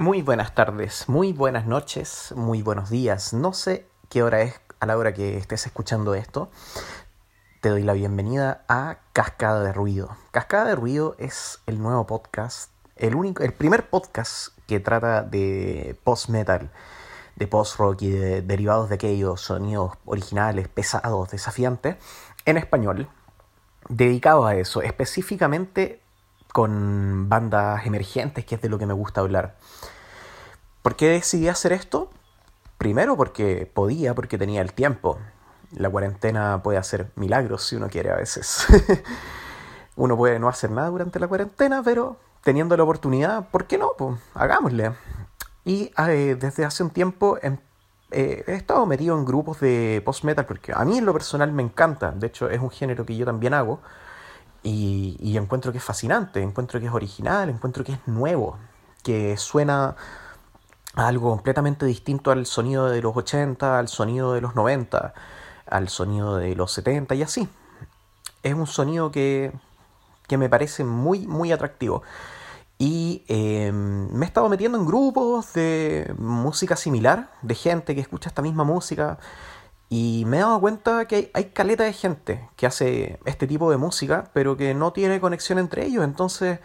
Muy buenas tardes, muy buenas noches, muy buenos días. No sé qué hora es a la hora que estés escuchando esto. Te doy la bienvenida a Cascada de Ruido. Cascada de Ruido es el nuevo podcast, el único, el primer podcast que trata de post-metal, de post-rock y de derivados de aquellos sonidos originales, pesados, desafiantes, en español, dedicado a eso, específicamente con bandas emergentes, que es de lo que me gusta hablar. ¿Por qué decidí hacer esto? Primero porque podía, porque tenía el tiempo. La cuarentena puede hacer milagros si uno quiere a veces. uno puede no hacer nada durante la cuarentena, pero teniendo la oportunidad, ¿por qué no? Pues hagámosle. Y eh, desde hace un tiempo em, eh, he estado metido en grupos de post-metal porque a mí en lo personal me encanta. De hecho, es un género que yo también hago. Y, encuentro que es fascinante, encuentro que es original, encuentro que es nuevo, que suena a algo completamente distinto al sonido de los 80, al sonido de los 90, al sonido de los 70 y así. Es un sonido que, que me parece muy, muy atractivo. Y em, me he estado metiendo en grupos de música similar, de gente que escucha esta misma música. Y me he dado cuenta que hay, caleta de gente que hace este tipo de música, pero que no tiene conexión entre ellos. Entonces,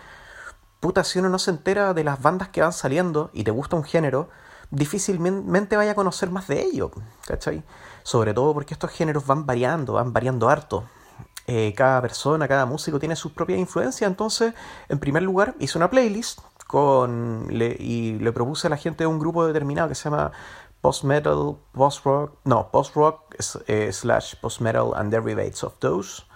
puta, si uno no se entera de las bandas que van saliendo y te gusta un género, difícilmente vaya a conocer más de ellos, ¿cachai? Sobre todo porque estos géneros van variando, van variando harto. Eh, cada persona, cada músico tiene sus propias influencias, entonces, en primer lugar, hice una playlist con y le propuse a la gente de un grupo determinado que se llama post-metal, post-rock, no, post-rock eh, slash post-metal and derivates of those.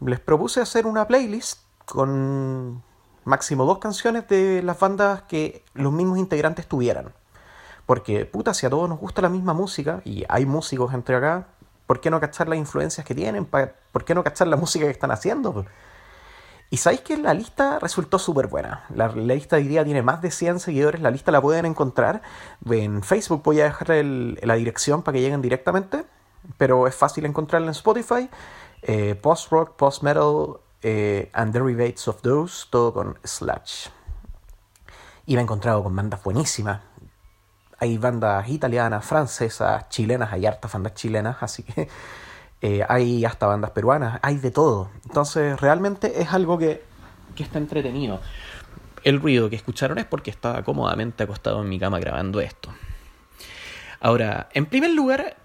Les propuse hacer una playlist con máximo dos canciones de las bandas que los mismos integrantes tuvieran. Porque, puta, si a todos nos gusta la misma música, y hay músicos entre acá, ¿por qué no cachar las influencias que tienen? ¿Por qué no cachar la música que están haciendo? Y sabéis que la lista resultó súper buena. La, lista de hoy día tiene más de 100 seguidores. La lista la pueden encontrar en Facebook. Voy a dejar la dirección para que lleguen directamente. Pero es fácil encontrarla en Spotify. Eh, post rock, post metal eh, and derivates of those. Todo con slash. Y me he encontrado con bandas buenísimas. Hay bandas italianas, francesas, chilenas. Hay hartas bandas chilenas. Así que eh, hay hasta bandas peruanas, hay de todo. Entonces realmente es algo que, que está entretenido. El ruido que escucharon es porque estaba cómodamente acostado en mi cama grabando esto. Ahora, en primer lugar,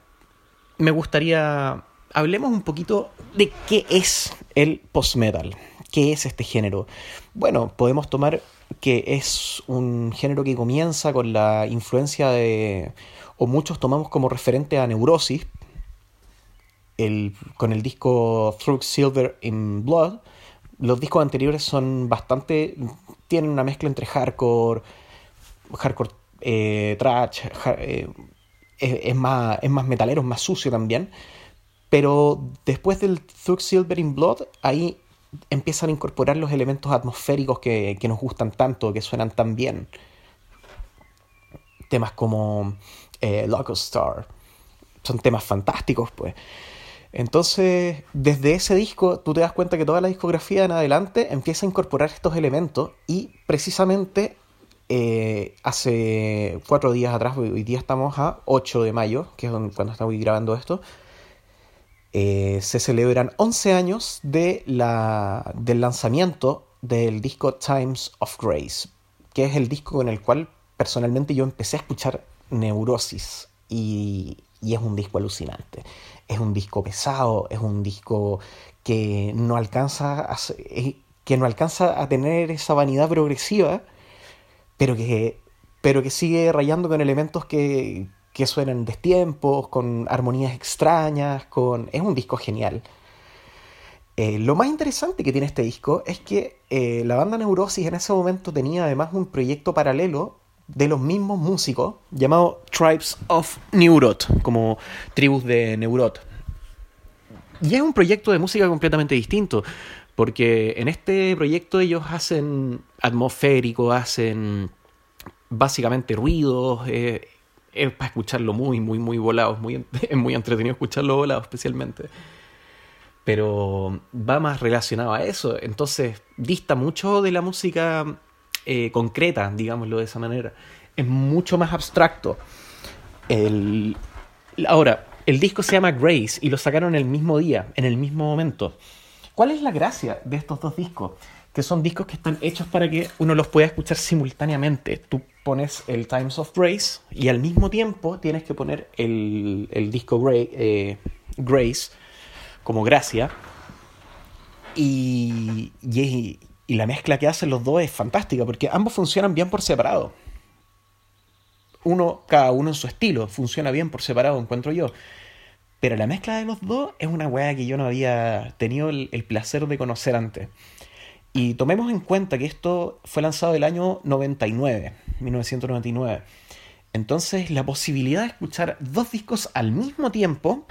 me gustaría hablemos un poquito de qué es el post-metal. ¿Qué es este género? Bueno, podemos tomar que es un género que comienza con la influencia de, o muchos tomamos como referente a Neurosis, con el disco Through Silver in Blood, los discos anteriores son bastante. tienen una mezcla entre hardcore, hardcore eh, trash, eh, es, más, es más metalero, es más sucio también. Pero después del Through Silver in Blood, ahí empiezan a incorporar los elementos atmosféricos que, que nos gustan tanto, que suenan tan bien. Temas como eh, Loco Star. Son temas fantásticos, pues. Entonces, desde ese disco, tú te das cuenta que toda la discografía en adelante empieza a incorporar estos elementos y precisamente eh, hace cuatro días atrás, hoy día estamos a 8 de mayo, que es cuando estamos grabando esto, eh, se celebran 11 años de la, del lanzamiento del disco Times of Grace, que es el disco con el cual personalmente yo empecé a escuchar Neurosis y, y es un disco alucinante es un disco pesado, es un disco que no alcanza a, que no alcanza a tener esa vanidad progresiva, pero que, pero que sigue rayando con elementos que, que suenan destiempos, con armonías extrañas, con... es un disco genial. Eh, lo más interesante que tiene este disco es que eh, la banda Neurosis en ese momento tenía además un proyecto paralelo de los mismos músicos llamado Tribes of Neurot, como tribus de Neurot. Y es un proyecto de música completamente distinto, porque en este proyecto ellos hacen atmosférico, hacen básicamente ruidos, eh, es para escucharlo muy, muy, muy volado, muy, es muy entretenido escucharlo volado especialmente. Pero va más relacionado a eso, entonces dista mucho de la música eh, concreta, digámoslo de esa manera. es mucho más abstracto. ahora, el disco se llama Grace y lo sacaron el mismo día, en el mismo momento. ¿Cuál es la gracia de estos dos discos? Que son discos que están hechos para que uno los pueda escuchar simultáneamente. Tú pones el Times of Grace y al mismo tiempo tienes que poner el, disco eh, Grace como gracia. Y, y, y la mezcla que hacen los dos es fantástica porque ambos funcionan bien por separado. Uno, cada uno en su estilo, funciona bien por separado, encuentro yo. Pero la mezcla de los dos es una weá que yo no había tenido el, placer de conocer antes. Y tomemos en cuenta que esto fue lanzado el año 99, 1999. Entonces la posibilidad de escuchar dos discos al mismo tiempo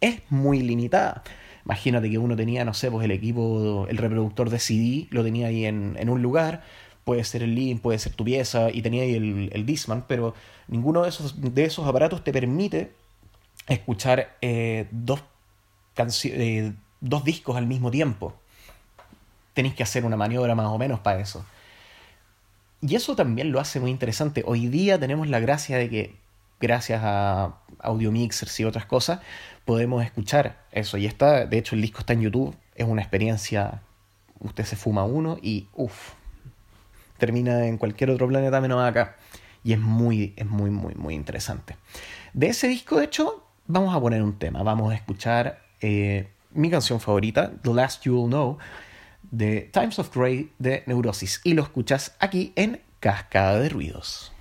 es muy limitada. Imagínate que uno tenía, no sé, pues el equipo, el reproductor de CD, lo tenía ahí en, un lugar, puede ser el link, puede ser tu pieza, y tenía ahí el, el Discman, pero ninguno de esos, de esos aparatos te permite escuchar eh, dos, eh, dos discos al mismo tiempo. Tenéis que hacer una maniobra más o menos para eso. Y eso también lo hace muy interesante. Hoy día tenemos la gracia de que, gracias a audio mixers y otras cosas, podemos escuchar eso. Y está, de hecho, el disco está en YouTube. Es una experiencia. Usted se fuma uno y uff. Termina en cualquier otro planeta menos acá. Y es muy, es muy, muy, muy interesante. De ese disco, de hecho, vamos a poner un tema, vamos a escuchar eh, mi canción favorita, The Last You'll Know, de Times of Grey de Neurosis, y lo escuchas aquí en Cascada de Ruidos.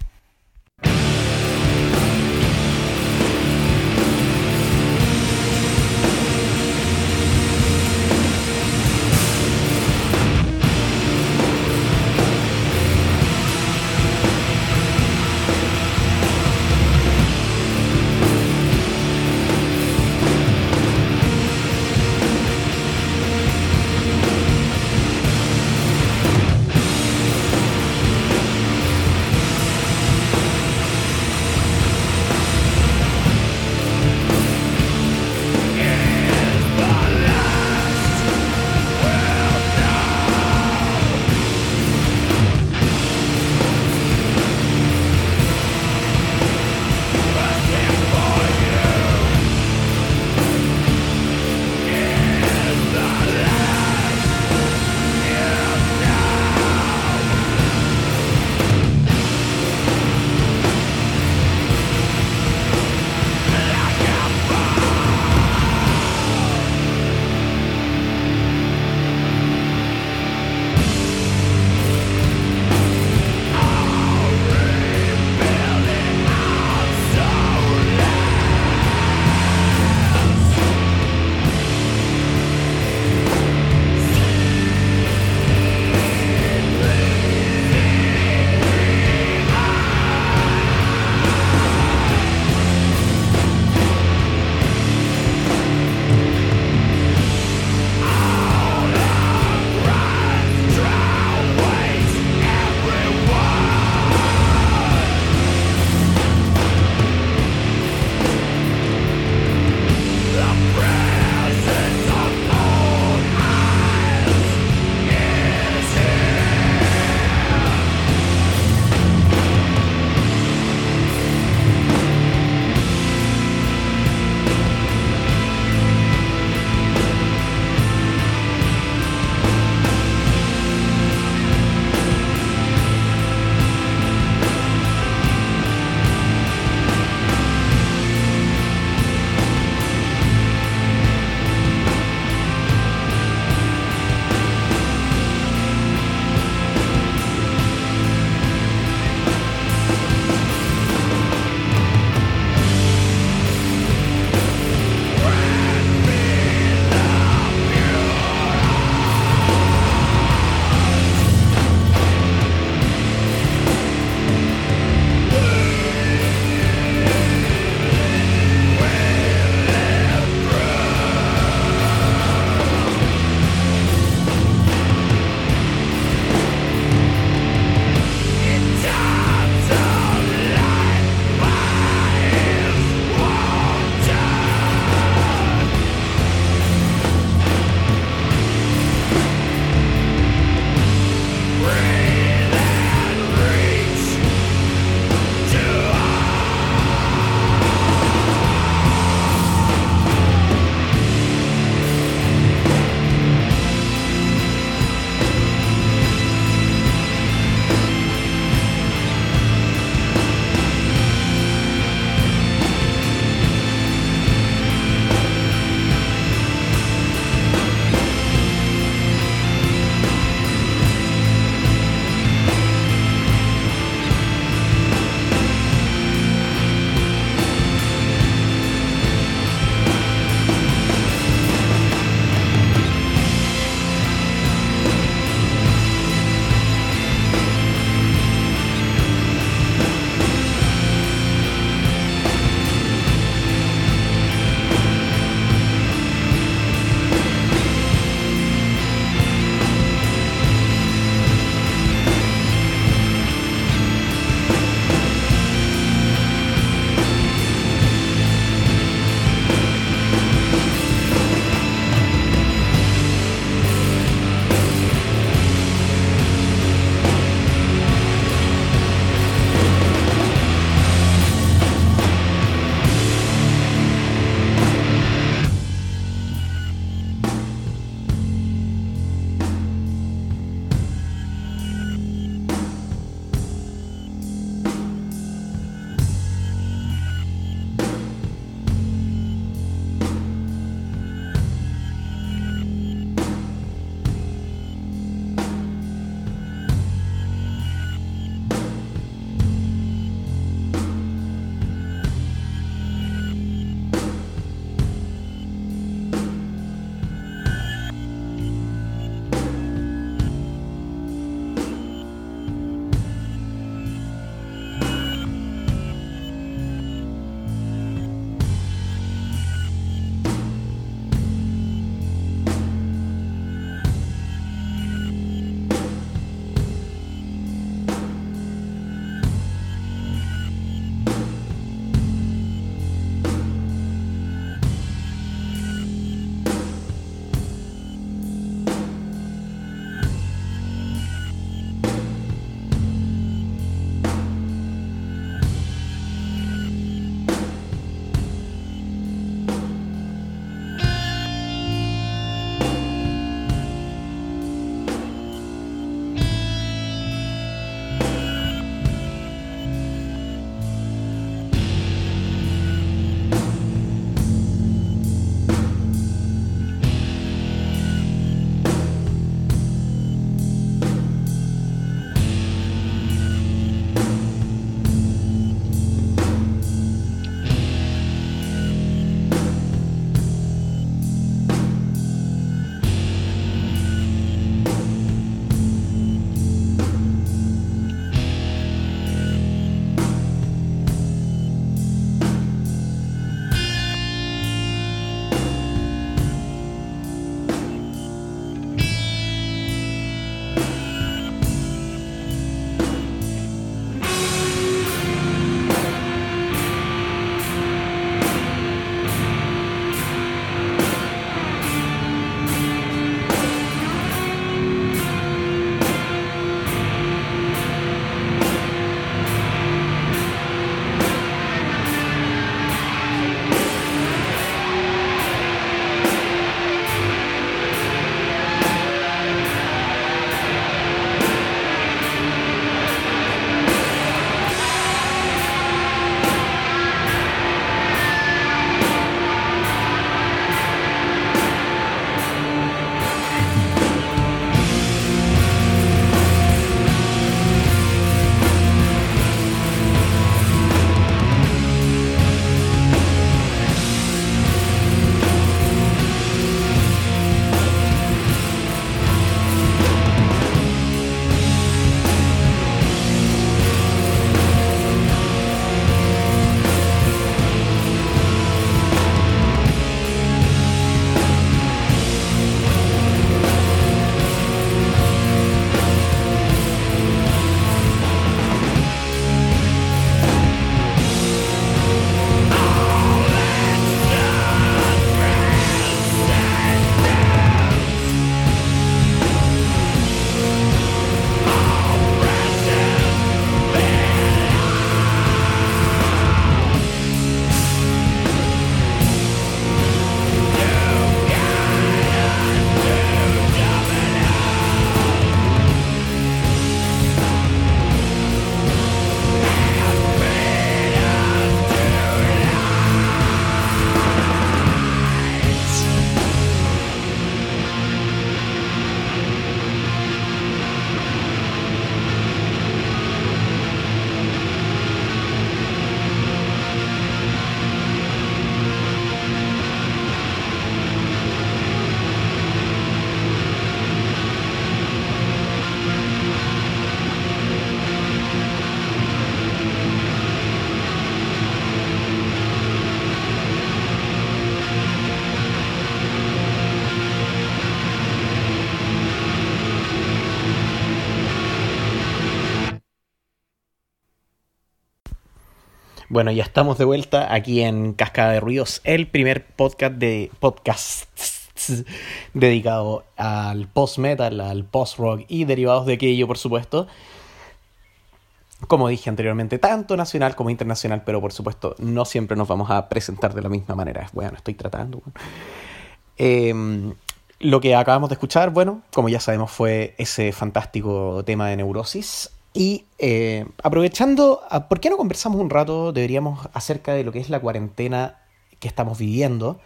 Bueno, ya estamos de vuelta aquí en Cascada de Ruidos, el primer podcast de podcasts dedicado al post-metal, al post-rock y derivados de aquello, por supuesto. Como dije anteriormente, tanto nacional como internacional, pero por supuesto no siempre nos vamos a presentar de la misma manera. Bueno, estoy tratando. Eh, lo que acabamos de escuchar, bueno, como ya sabemos, fue ese fantástico tema de neurosis y eh, aprovechando, ah, ¿por qué no conversamos un rato? Deberíamos acerca de lo que es la cuarentena que estamos viviendo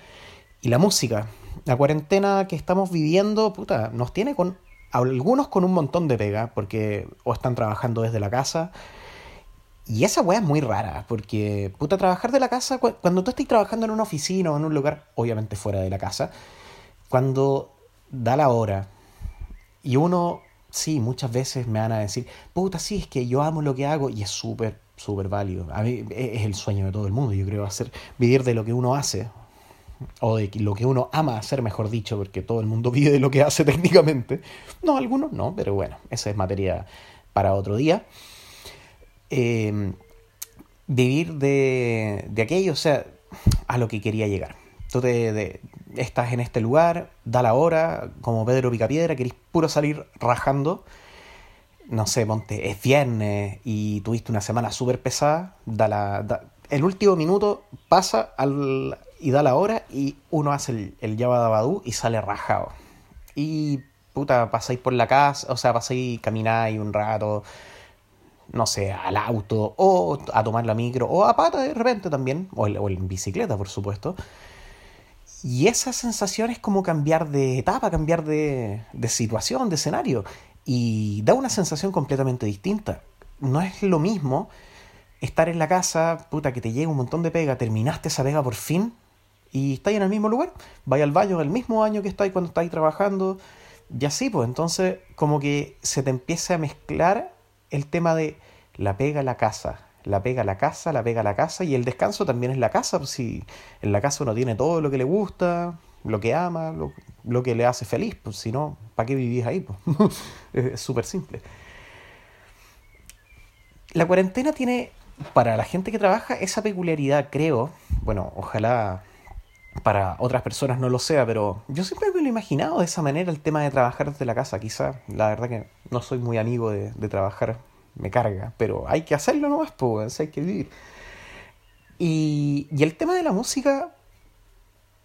y la música. La cuarentena que estamos viviendo, puta, nos tiene con algunos con un montón de pega, porque o están trabajando desde la casa. Y esa weá es muy rara, porque, puta, trabajar de la casa, cuando tú estás trabajando en una oficina o en un lugar, obviamente fuera de la casa, cuando da la hora y uno sí, muchas veces me van a decir, puta, sí, es que yo amo lo que hago y es súper, súper válido. A mí e, es el sueño de todo el mundo, yo creo, hacer, vivir de lo que uno hace, o de lo que uno ama hacer, mejor dicho, porque todo el mundo vive de lo que hace técnicamente. No, algunos no, pero bueno, esa es materia para otro día. Em, vivir de, de aquello, o sea, a lo que quería llegar. Tú te, estás en este lugar, da la hora, como Pedro Picapiedra, querés puro salir rajando. No sé, ponte, es viernes y tuviste una semana súper pesada, da la, el último minuto pasa al, y da la hora y uno hace el, el Yabadabadú y sale rajado. Y puta, pasáis por la casa, o sea, pasáis, camináis un rato, no sé, al auto, o a tomar la micro, o a pata de repente también, o, o en bicicleta, por supuesto. Y esa sensación es como cambiar de etapa, cambiar de, de situación, de escenario. Y da una sensación completamente distinta. No es lo mismo estar en la casa, puta, que te llega un montón de pega, terminaste esa pega por fin y estáis en el mismo lugar. Vais al baño el mismo año que estáis cuando estáis trabajando. Y así, pues entonces como que se te empieza a mezclar el tema de la pega, la casa, la pega la casa, la pega la casa y el descanso también es la casa. Pues si en la casa uno tiene todo lo que le gusta, lo que ama, lo, que le hace feliz, pues si no, ¿para qué vivís ahí? Pues? es súper simple. La cuarentena tiene, para la gente que trabaja, esa peculiaridad, creo, bueno, ojalá para otras personas no lo sea, pero yo siempre me lo he imaginado de esa manera el tema de trabajar desde la casa. Quizá, la verdad que no soy muy amigo de, de trabajar me carga, pero hay que hacerlo nomás, pues, hay que vivir. Y, y el tema de la música,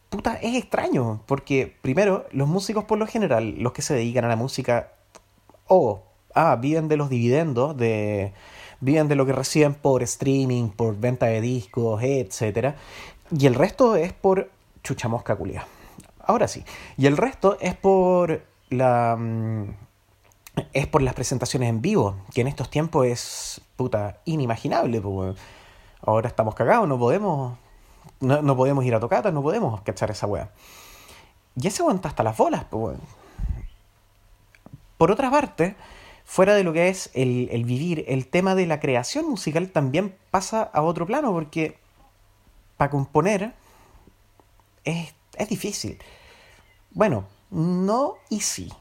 puta, es extraño, porque primero, los músicos por lo general, los que se dedican a la música, o, ah, viven de los dividendos, de, viven de lo que reciben por streaming, por venta de discos, etcétera, y el resto es por chucha mosca culia. Ahora sí, y el resto es por la mm, es por las presentaciones en vivo, que en estos tiempos es puta inimaginable. Ahora estamos cagados, no podemos, no, podemos ir a tocatas, no podemos cachar esa wea. Y ese aguanta hasta las bolas. Pues, por otra parte, fuera de lo que es el, el, vivir, el tema de la creación musical también pasa a otro plano, porque para componer es, es difícil. Bueno, no y sí.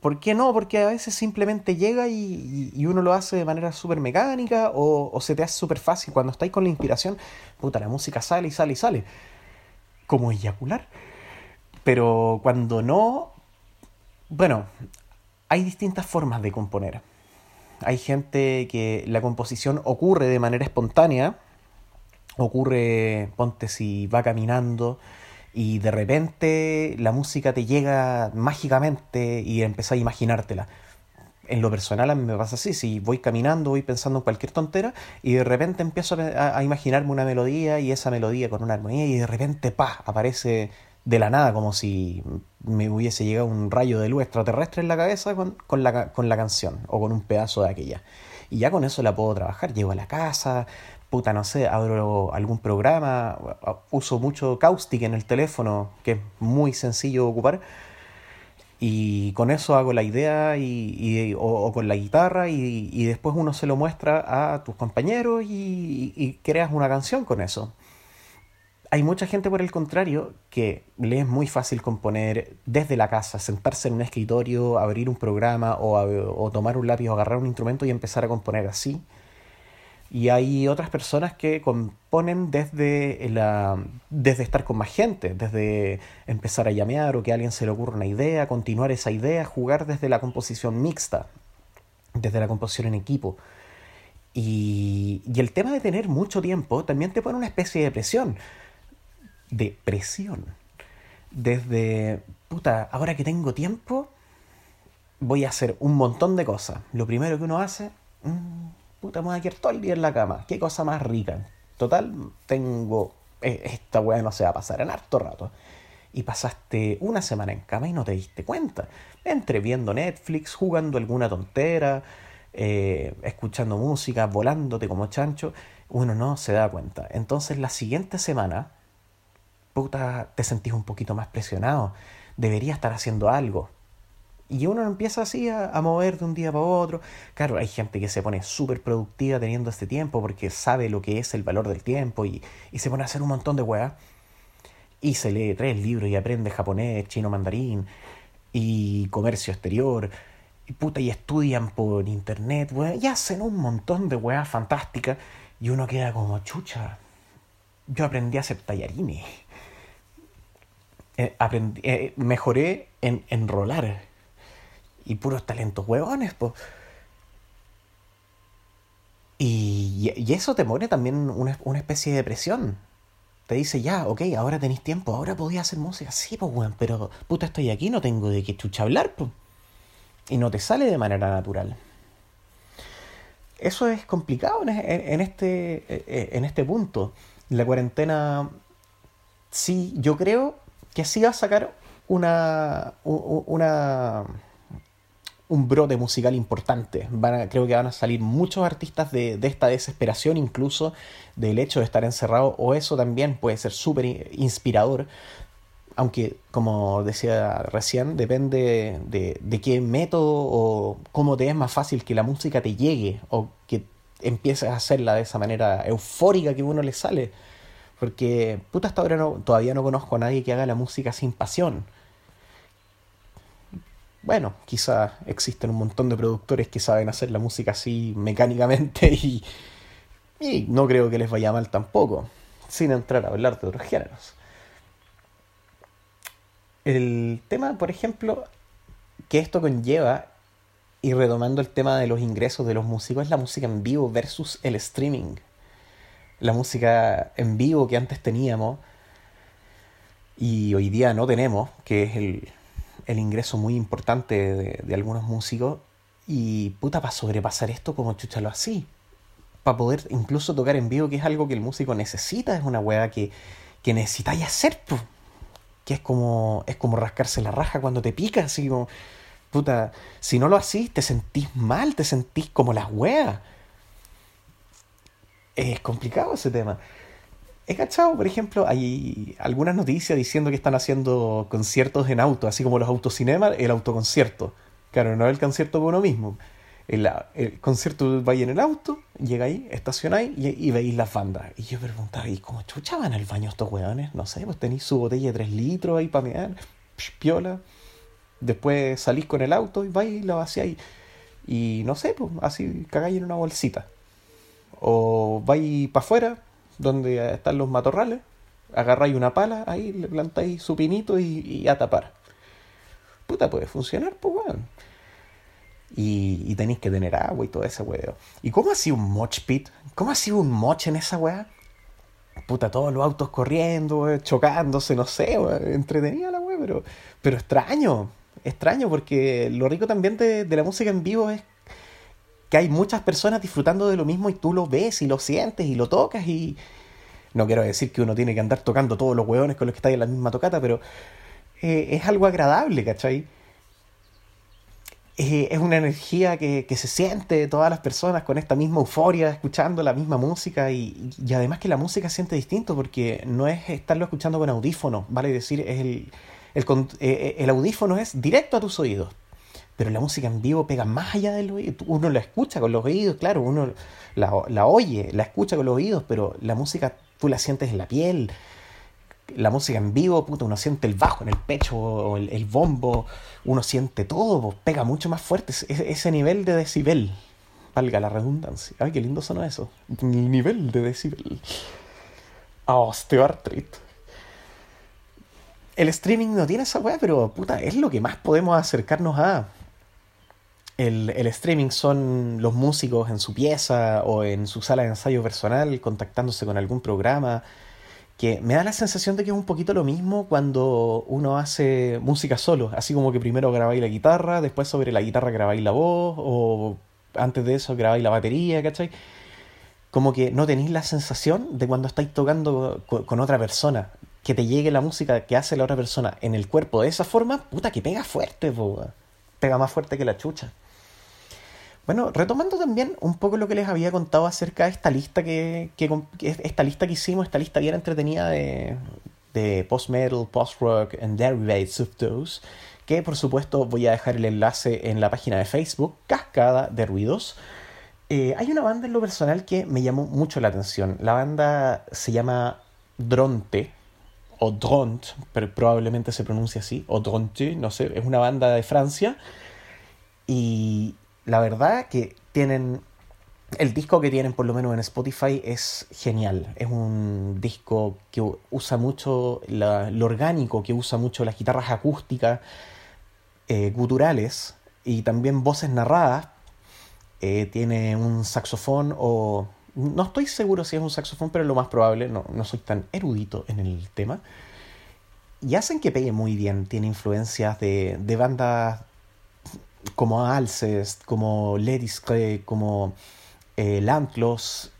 ¿Por qué no? Porque a veces simplemente llega y, uno lo hace de manera súper mecánica o, se te hace súper fácil. Cuando estáis con la inspiración, puta, la música sale y sale y sale. Como eyacular. Pero cuando no, bueno, hay distintas formas de componer. Hay gente que la composición ocurre de manera espontánea, ocurre, ponte si va caminando y de repente la música te llega mágicamente y empezás a imaginártela. En lo personal a mí me pasa así, si voy caminando, voy pensando en cualquier tontera y de repente empiezo a, imaginarme una melodía y esa melodía con una armonía y de repente, pa, aparece de la nada como si me hubiese llegado un rayo de luz extraterrestre en la cabeza con, con, la, con la canción o con un pedazo de aquella. Y ya con eso la puedo trabajar, llego a la casa, puta, no sé, abro algún programa, uso mucho Caustic en el teléfono, que es muy sencillo ocupar, y con eso hago la idea y, o, con la guitarra y, después uno se lo muestra a tus compañeros y, creas una canción con eso. Hay mucha gente por el contrario que le es muy fácil componer desde la casa, sentarse en un escritorio, abrir un programa o, o tomar un lápiz o agarrar un instrumento y empezar a componer así Y hay otras personas que componen desde, la, desde estar con más gente, desde empezar a llamear o que alguien se le ocurra una idea, continuar esa idea, jugar desde la composición mixta, desde la composición en equipo. Y, y el tema de tener mucho tiempo también te pone una especie de presión. De presión. Desde, puta, ahora que tengo tiempo, voy a hacer un montón de cosas. Lo primero que uno hace, mmm, puta, me voy a quedar todo el día en la cama. Qué cosa más rica. Total, tengo, eh, esta weá no se va a pasar en harto rato. Y pasaste una semana en cama y no te diste cuenta. Entre viendo Netflix, jugando alguna tontera, eh, escuchando música, volándote como chancho, uno no se da cuenta. Entonces la siguiente semana, puta, te sentís un poquito más presionado. Debería estar haciendo algo y uno empieza así a, mover de un día para otro. Claro, hay gente que se pone súper productiva teniendo este tiempo porque sabe lo que es el valor del tiempo y, se pone a hacer un montón de weas. Y se lee tres libros y aprende japonés, chino mandarín y comercio exterior. Y puta, y estudian por internet, y hacen un montón de weas fantásticas. Y uno queda como chucha. Yo aprendí a hacer tallarines. Eh, aprendí, eh, mejoré en enrolar y puros talentos huevones, pues. Y, y, eso te pone también una, una, especie de presión. Te dice, ya, ok, ahora tenéis tiempo, ahora podía hacer música. Sí, pues, weón, pero puta, estoy aquí, no tengo de qué chucha hablar, pues. Y no te sale de manera natural. Eso es complicado en, en, este, en este punto. La cuarentena, sí, yo creo que sí va a sacar una, una un brote musical importante. Van creo que van a salir muchos artistas de, esta desesperación, incluso del hecho de estar encerrado, o eso también puede ser súper inspirador. Aunque, como decía recién, depende de, de, qué método o cómo te es más fácil que la música te llegue o que empieces a hacerla de esa manera eufórica que uno le sale. Porque, puta, hasta ahora no, todavía no conozco a nadie que haga la música sin pasión bueno, quizá existen un montón de productores que saben hacer la música así mecánicamente y, y no creo que les vaya mal tampoco, sin entrar a hablar de otros géneros. El tema, por ejemplo, que esto conlleva, y retomando el tema de los ingresos de los músicos, es la música en vivo versus el streaming. La música en vivo que antes teníamos y hoy día no tenemos, que es el, el ingreso muy importante de, algunos músicos. Y puta, para sobrepasar esto, como chuchalo así. Para poder incluso tocar en vivo, que es algo que el músico necesita, es una weá que, que necesitáis hacer, que es como, es como rascarse la raja cuando te pica, así como, puta, si no lo hacís, te sentís mal, te sentís como la weas. Es complicado ese tema. He cachado, por ejemplo, hay algunas noticias diciendo que están haciendo conciertos en auto, así como los autocinemas, el autoconcierto. Claro, no el concierto por uno mismo. El, el concierto vais en el auto, llegáis, estacionáis y, y, veis las bandas. Y yo preguntaba, ¿y cómo chuchaban al baño estos weones? No sé, pues tenéis su botella de 3 litros ahí para mear, piola. Después salís con el auto y vais y la vaciáis. Y no sé, pues así cagáis en una bolsita. O vais para afuera, donde están los matorrales, agarráis una pala, ahí le plantáis su pinito y, a tapar. Puta, puede funcionar, pues weón. Y, y, tenéis que tener agua y todo ese weón. ¿Y cómo ha sido un moch pit? ¿Cómo ha sido un moch en esa weá? Puta, todos los autos corriendo, chocándose, no sé, weón. Entretenida la weá, pero, pero extraño. Extraño porque lo rico también de, de la música en vivo es que hay muchas personas disfrutando de lo mismo y tú lo ves y lo sientes y lo tocas y... No quiero decir que uno tiene que andar tocando todos los hueones con los que está en la misma tocata, pero eh, es algo agradable, ¿cachai? Eh, es una energía que, se siente de todas las personas con esta misma euforia, escuchando la misma música y, además que la música siente distinto porque no es estarlo escuchando con audífono, vale decir, es el, el, eh, el audífono es directo a tus oídos pero la música en vivo pega más allá del oído. Uno la escucha con los oídos, claro, uno la, oye, la escucha con los oídos, pero la música tú la sientes en la piel. La música en vivo, puta, uno siente el bajo en el pecho, o el, bombo, uno siente todo, pega mucho más fuerte, ese, ese nivel de decibel. valga la redundancia. Ay, qué lindo sonó eso. El nivel de decibel. Osteoartritis. El streaming no tiene esa weá, pero puta, es lo que más podemos acercarnos a. El, el, streaming son los músicos en su pieza o en su sala de ensayo personal contactándose con algún programa. Que me da la sensación de que es un poquito lo mismo cuando uno hace música solo. Así como que primero grabáis la guitarra, después sobre la guitarra grabáis la voz, o antes de eso grabáis la batería, ¿cachai? Como que no tenéis la sensación de cuando estáis tocando con otra persona que te llegue la música que hace la otra persona en el cuerpo de esa forma, puta que pega fuerte, pega más fuerte que la chucha. Bueno, retomando también un poco lo que les había contado acerca de esta lista que, esta lista que hicimos, esta lista bien entretenida de, de post-metal, post-rock and derivates of que por supuesto voy a dejar el enlace en la página de Facebook, Cascada de Ruidos. Eh, hay una banda en lo personal que me llamó mucho la atención. La banda se llama Dronte, o Dront, pero probablemente se pronuncia así, o Dronte, no sé, es una banda de Francia. Y la verdad que tienen. El disco que tienen, por lo menos en Spotify, es genial. Es un disco que usa mucho lo orgánico, que usa mucho las guitarras acústicas, eh, guturales y también voces narradas. Eh, tiene un saxofón o no estoy seguro si es un saxofón, pero lo más probable, no, no soy tan erudito en el tema. Y hacen que pegue muy bien, tiene influencias de, de bandas como Alcest, como Ladies como eh, Lantlos,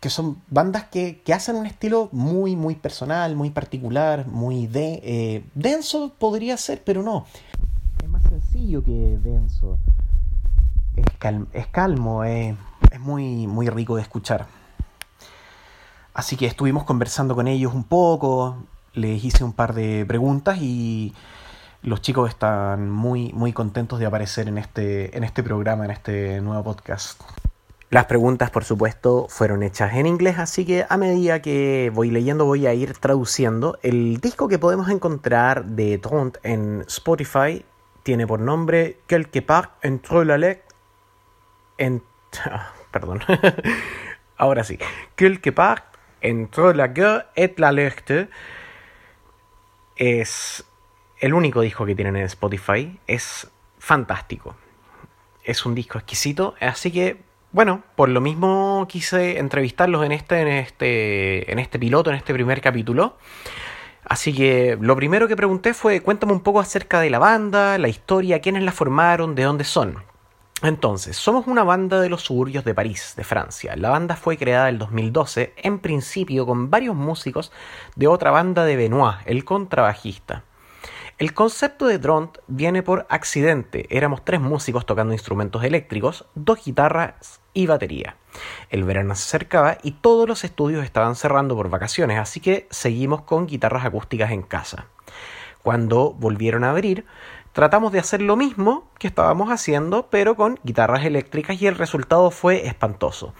que son bandas que, que, hacen un estilo muy, muy personal, muy particular, muy de, eh, denso podría ser, pero no. Es más sencillo que denso. Es, es calmo, es es muy, muy rico de escuchar. Así que estuvimos conversando con ellos un poco, les hice un par de preguntas y los chicos están muy, muy contentos de aparecer en este, en este programa, en este nuevo podcast. Las preguntas, por supuesto, fueron hechas en inglés, así que a medida que voy leyendo voy a ir traduciendo. El disco que podemos encontrar de Tront en Spotify tiene por nombre Quelque part entre la lettre en perdón. Ahora sí. Quelque part entre la guerre et la lerte es el único disco que tienen en Spotify. Es fantástico. Es un disco exquisito. Así que, bueno, por lo mismo quise entrevistarlos en este, en este, en este piloto, en este primer capítulo. Así que lo primero que pregunté fue, cuéntame un poco acerca de la banda, la historia, quiénes la formaron, de dónde son. Entonces, somos una banda de los suburbios de París, de Francia. La banda fue creada en 2012, en principio con varios músicos de otra banda de Benoit, el contrabajista. El concepto de Dront viene por accidente. Éramos tres músicos tocando instrumentos eléctricos, dos guitarras y batería. El verano se acercaba y todos los estudios estaban cerrando por vacaciones, así que seguimos con guitarras acústicas en casa. Cuando volvieron a abrir, Tratamos de hacer lo mismo que estábamos haciendo, pero con guitarras eléctricas y el resultado fue espantoso.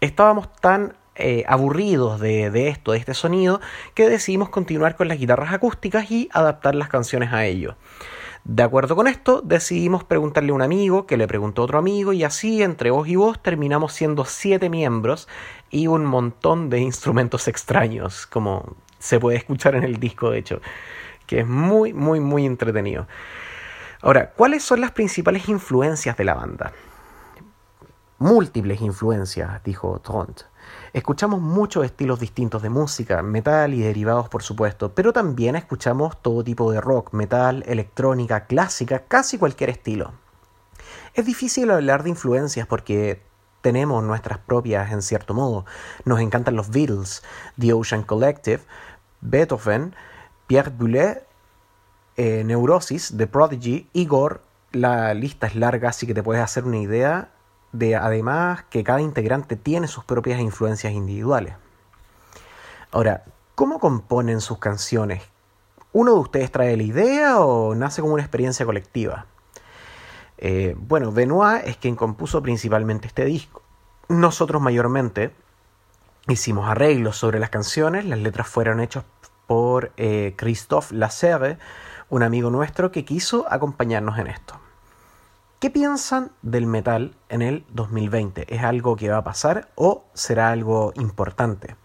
Estábamos tan eh, aburridos de, de, esto, de este sonido, que decidimos continuar con las guitarras acústicas y adaptar las canciones a ello. De acuerdo con esto, decidimos preguntarle a un amigo, que le preguntó a otro amigo, y así, entre vos y vos, terminamos siendo siete miembros y un montón de instrumentos extraños, como se puede escuchar en el disco, de hecho, que es muy, muy, muy entretenido. Ahora, ¿cuáles son las principales influencias de la banda? Múltiples influencias, dijo Tront. Escuchamos muchos estilos distintos de música, metal y derivados por supuesto, pero también escuchamos todo tipo de rock, metal, electrónica, clásica, casi cualquier estilo. Es difícil hablar de influencias porque tenemos nuestras propias en cierto modo. Nos encantan los Beatles, The Ocean Collective, Beethoven, Pierre Boulez eh, Neurosis, The Prodigy, Igor. La lista es larga, así que te puedes hacer una idea de además que cada integrante tiene sus propias influencias individuales. Ahora, ¿cómo componen sus canciones? ¿Uno de ustedes trae la idea o nace como una experiencia colectiva? Eh, bueno, Benoit es quien compuso principalmente este disco. Nosotros mayormente hicimos arreglos sobre las canciones, las letras fueron hechas por eh, Christophe Lasserre, un amigo nuestro que quiso acompañarnos en esto. ¿Qué piensan del metal en el 2020? ¿Es algo que va a pasar o será algo importante?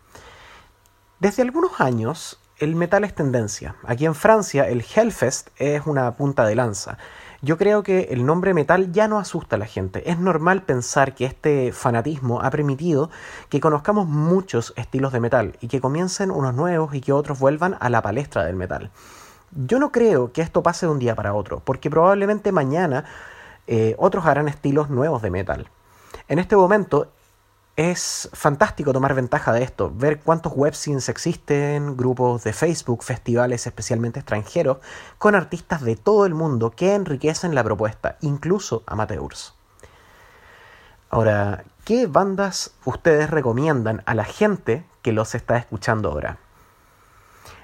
Desde algunos años, el metal es tendencia. Aquí en Francia, el Hellfest es una punta de lanza. Yo creo que el nombre metal ya no asusta a la gente. Es normal pensar que este fanatismo ha permitido que conozcamos muchos estilos de metal y que comiencen unos nuevos y que otros vuelvan a la palestra del metal. Yo no creo que esto pase de un día para otro, porque probablemente mañana eh, otros harán estilos nuevos de metal. En este momento es fantástico tomar ventaja de esto, ver cuántos webscenes existen, grupos de Facebook, festivales especialmente extranjeros, con artistas de todo el mundo que enriquecen la propuesta, incluso amateurs. Ahora, ¿qué bandas ustedes recomiendan a la gente que los está escuchando ahora?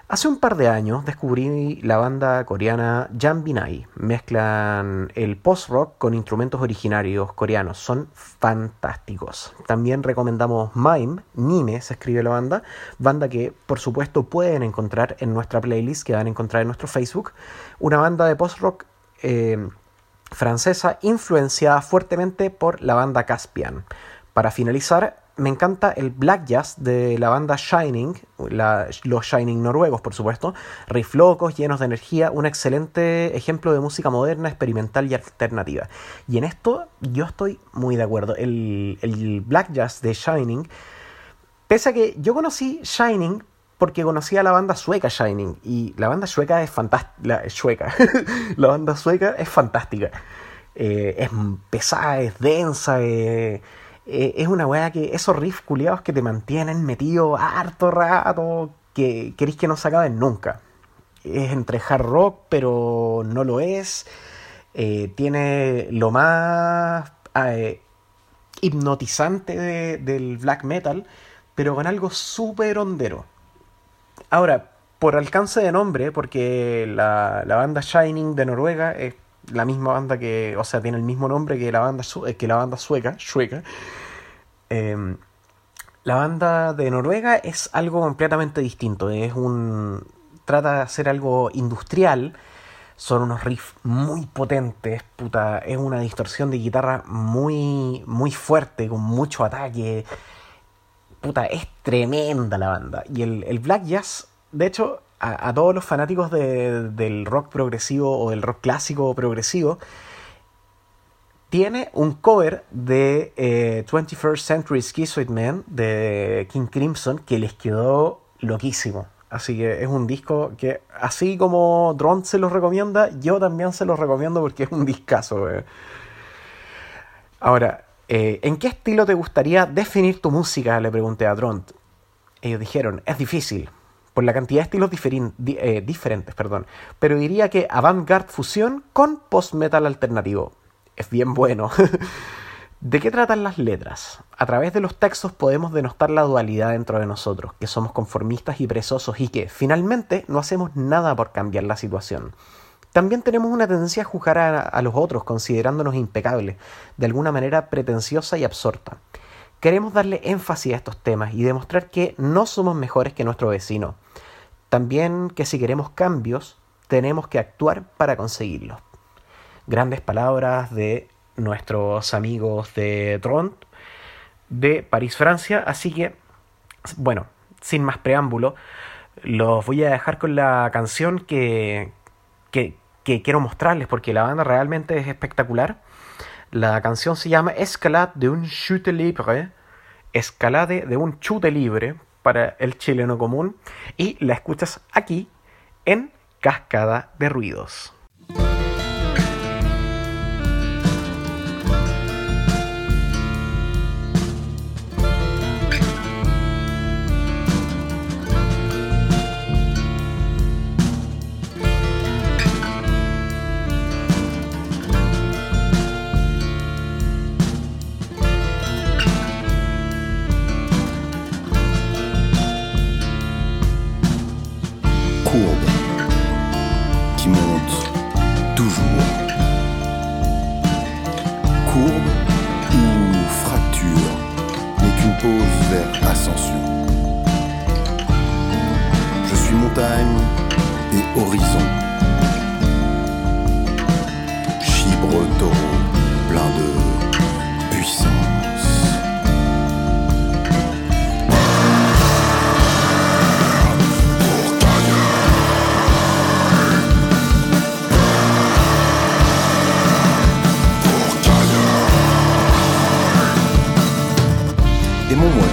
Hace un par de años descubrí la banda coreana Jan Binai. Mezclan el post-rock con instrumentos originarios coreanos. Son fantásticos. También recomendamos Mime, Nime se escribe la banda. Banda que por supuesto pueden encontrar en nuestra playlist que van a encontrar en nuestro Facebook. Una banda de post-rock eh, francesa influenciada fuertemente por la banda Caspian. Para finalizar, me encanta el black jazz de la banda Shining, los Shining noruegos, por supuesto. Riff locos, llenos de energía, un excelente ejemplo de música moderna, experimental y alternativa. Y en esto yo estoy muy de acuerdo. El, black jazz de Shining, pese a que yo conocí Shining porque conocía a la banda sueca Shining, y la banda sueca es fantástica. La, sueca. la banda sueca es fantástica. Eh, es pesada, es densa, eh, eh, es una weá que esos riffs culiados que te mantienen metido harto rato, que queréis que no se acaben nunca. Es entre hard rock, pero no lo es. Eh, tiene lo más eh, hipnotizante del black metal, pero con algo súper hondero. Ahora, por alcance de nombre, porque la, la, banda Shining de Noruega es la misma banda que, o sea, tiene el mismo nombre que la banda, que la banda sueca, sueca. Em, la banda de Noruega es algo completamente distinto. Es un. trata de hacer algo industrial. Son unos riffs muy potentes, puta. Es una distorsión de guitarra muy. muy fuerte, con mucho ataque. Puta, es tremenda la banda. Y el, black jazz, de hecho, a, todos los fanáticos del rock progresivo o del rock clásico progresivo, tiene un cover de 21st eh, Century Schizoid Man de King Crimson que les quedó loquísimo. Así que es un disco que, así como Drone se los recomienda, yo también se los recomiendo porque es un discazo. Ahora, eh, ¿en qué estilo te gustaría definir tu música? Le pregunté a Drone. Ellos dijeron, es difícil, por la cantidad de estilos diferentes, perdón. pero diría que avant-garde fusión con post-metal alternativo es bien bueno. ¿De qué tratan las letras? A través de los textos podemos denostar la dualidad dentro de nosotros, que somos conformistas y presosos y que, finalmente, no hacemos nada por cambiar la situación. También tenemos una tendencia a juzgar a, los otros considerándonos impecables, de alguna manera pretenciosa y absorta. Queremos darle énfasis a estos temas y demostrar que no somos mejores que nuestro vecino. También que si queremos cambios, tenemos que actuar para conseguirlos grandes palabras de nuestros amigos de Trond, de París, Francia. Así que, bueno, sin más preámbulo, los voy a dejar con la canción que, que, quiero mostrarles porque la banda realmente es espectacular. La canción se llama Escalade de un chute libre, escalade de un chute libre para el chileno común y la escuchas aquí en Cascada de Ruidos. ascension. Je suis montagne et horizon. Chibre taureau.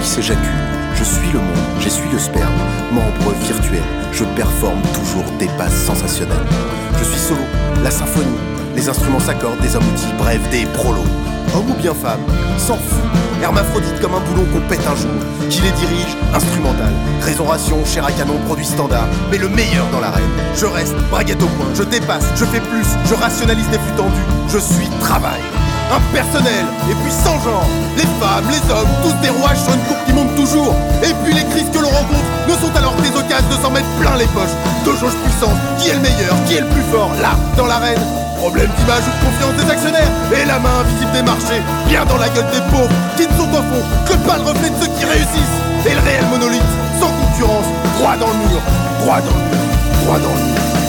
S'éjacule. Je suis le monde, j'essuie le sperme. Membre virtuel, je performe toujours des bases sensationnelles. Je suis solo, la symphonie. Les instruments s'accordent, des hommes bref, des prolos. Homme ou bien femme, s'en fout. Hermaphrodite comme un boulon qu'on pète un jour. Qui les dirige Instrumental. Raison ration, chair à canon, produit standard. Mais le meilleur dans l'arène. Je reste, braguette au point, je dépasse, je fais plus, je rationalise des flux tendus. Je suis travail impersonnel et puis sans genre. Les femmes, les hommes, tous des rouages sur une courbe qui monte toujours. Et puis les crises que l'on rencontre ne sont alors que des occasions de s'en mettre plein les poches. Deux jauges puissantes, qui est le meilleur, qui est le plus fort, là, dans l'arène. Problème d'image ou de confiance des actionnaires Et la main invisible des marchés, bien dans la gueule des pauvres, qui ne sont au fond que pas le reflet de ceux qui réussissent. Et le réel monolithe, sans concurrence, droit dans le mur, droit dans le mur, droit dans le mur, droit dans le mur.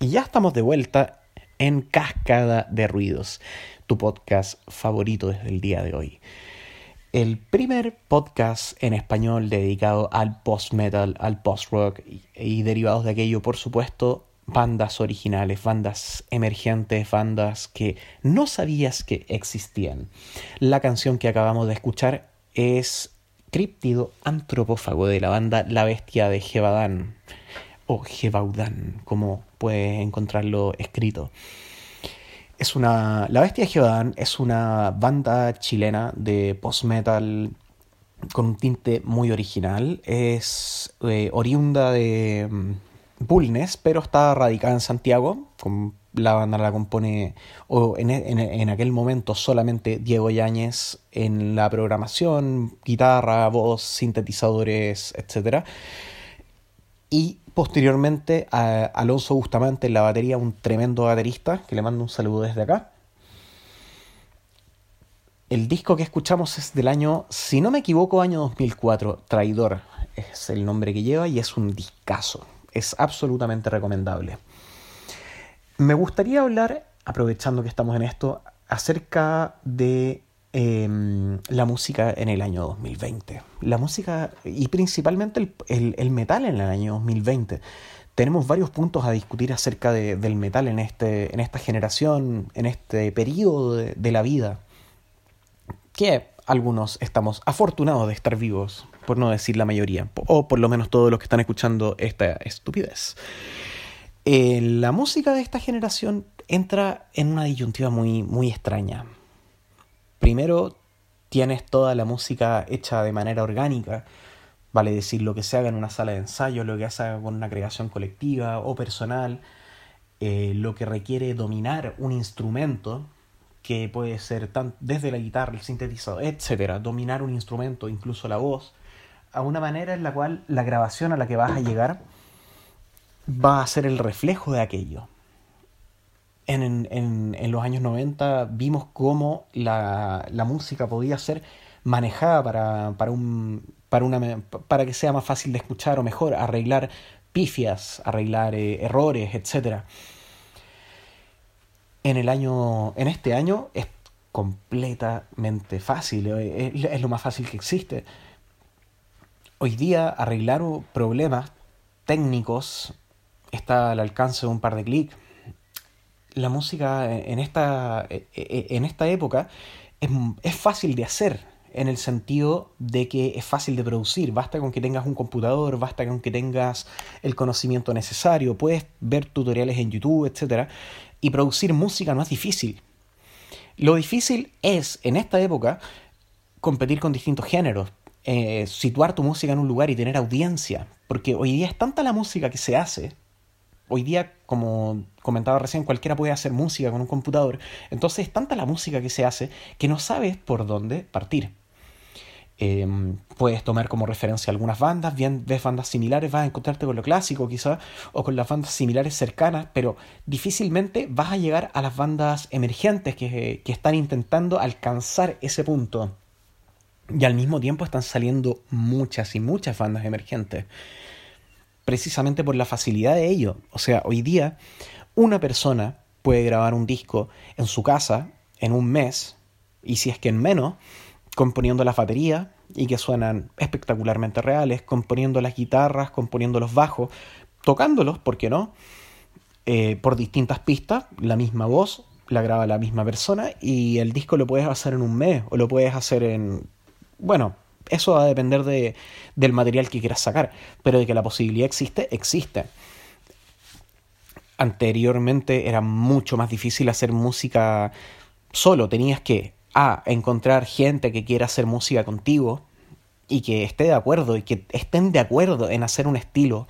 Y ya estamos de vuelta en Cascada de Ruidos, tu podcast favorito desde el día de hoy. El primer podcast en español dedicado al post-metal, al post-rock y, y derivados de aquello, por supuesto, bandas originales, bandas emergentes, bandas que no sabías que existían. La canción que acabamos de escuchar es Críptido Antropófago de la banda La Bestia de Jebadán o Jebaudán, como puedes encontrarlo escrito. Es una, La Bestia de es una banda chilena de post-metal con un tinte muy original. Es eh, oriunda de mm, Bulnes, pero está radicada en Santiago. La banda la compone, o en, en, en, aquel momento solamente Diego Yáñez en la programación, guitarra, voz, sintetizadores, etc. Y posteriormente a Alonso Bustamante en la batería, un tremendo baterista, que le mando un saludo desde acá. El disco que escuchamos es del año, si no me equivoco, año 2004, Traidor es el nombre que lleva y es un discazo es absolutamente recomendable. Me gustaría hablar, aprovechando que estamos en esto, acerca de eh, la música en el año 2020. La música y principalmente el, metal en el año 2020. Tenemos varios puntos a discutir acerca de, del metal en, este, en esta generación, en este periodo de, de la vida. Que algunos estamos afortunados de estar vivos, por no decir la mayoría, o por lo menos todos los que están escuchando esta estupidez. Eh, la música de esta generación entra en una disyuntiva muy, muy extraña. Primero, tienes toda la música hecha de manera orgánica, vale decir, lo que se haga en una sala de ensayo, lo que se haga con una creación colectiva o personal, eh, lo que requiere dominar un instrumento, que puede ser tan, desde la guitarra, el sintetizador, etcétera, dominar un instrumento, incluso la voz, a una manera en la cual la grabación a la que vas a llegar va a ser el reflejo de aquello. En, en, en los años 90 vimos cómo la, la música podía ser manejada para, para, un, para, una, para que sea más fácil de escuchar o mejor, arreglar pifias, arreglar eh, errores, etcétera en el año, en este año es completamente fácil, eh, es, es lo más fácil que existe. Hoy día arreglar problemas técnicos está al alcance de un par de clics. La música en esta, e, e, en esta época es, es fácil de hacer, en el sentido de que es fácil de producir. Basta con que tengas un computador, basta con que tengas el conocimiento necesario, puedes ver tutoriales en YouTube, etc. Y producir música no es difícil. Lo difícil es, en esta época, competir con distintos géneros, eh, situar tu música en un lugar y tener audiencia. Porque hoy día es tanta la música que se hace. Hoy día, como comentaba recién, cualquiera puede hacer música con un computador. Entonces es tanta la música que se hace que no sabes por dónde partir. Eh, puedes tomar como referencia algunas bandas, bien ves bandas similares, vas a encontrarte con lo clásico quizá, o con las bandas similares cercanas, pero difícilmente vas a llegar a las bandas emergentes que están intentando alcanzar ese punto. Y al mismo tiempo están saliendo muchas y muchas bandas emergentes, precisamente por la facilidad de ello. O sea, hoy día una persona puede grabar un disco en su casa en un mes, y si es que en menos, componiendo las baterías y que suenan espectacularmente reales, componiendo las guitarras, componiendo los bajos, tocándolos, ¿por qué no? Eh, por distintas pistas, la misma voz, la graba la misma persona y el disco lo puedes hacer en un mes o lo puedes hacer en... Bueno, eso va a depender de, del material que quieras sacar, pero de que la posibilidad existe, existe. Anteriormente era mucho más difícil hacer música solo, tenías que a encontrar gente que quiera hacer música contigo y que esté de acuerdo y que estén de acuerdo en hacer un estilo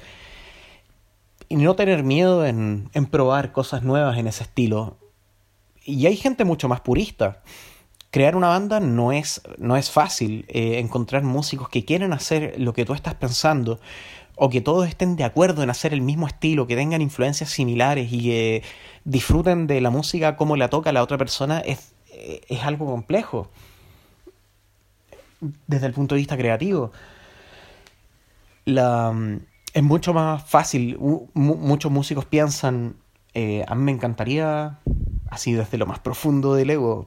y no tener miedo en, en probar cosas nuevas en ese estilo. Y hay gente mucho más purista. Crear una banda no es, no es fácil. Eh, encontrar músicos que quieren hacer lo que tú estás pensando o que todos estén de acuerdo en hacer el mismo estilo, que tengan influencias similares y que disfruten de la música como la toca la otra persona es eh, es algo complejo desde el punto de vista creativo. La, es mucho más fácil, muchos músicos piensan Eh, a mí me encantaría, así desde lo más profundo del ego,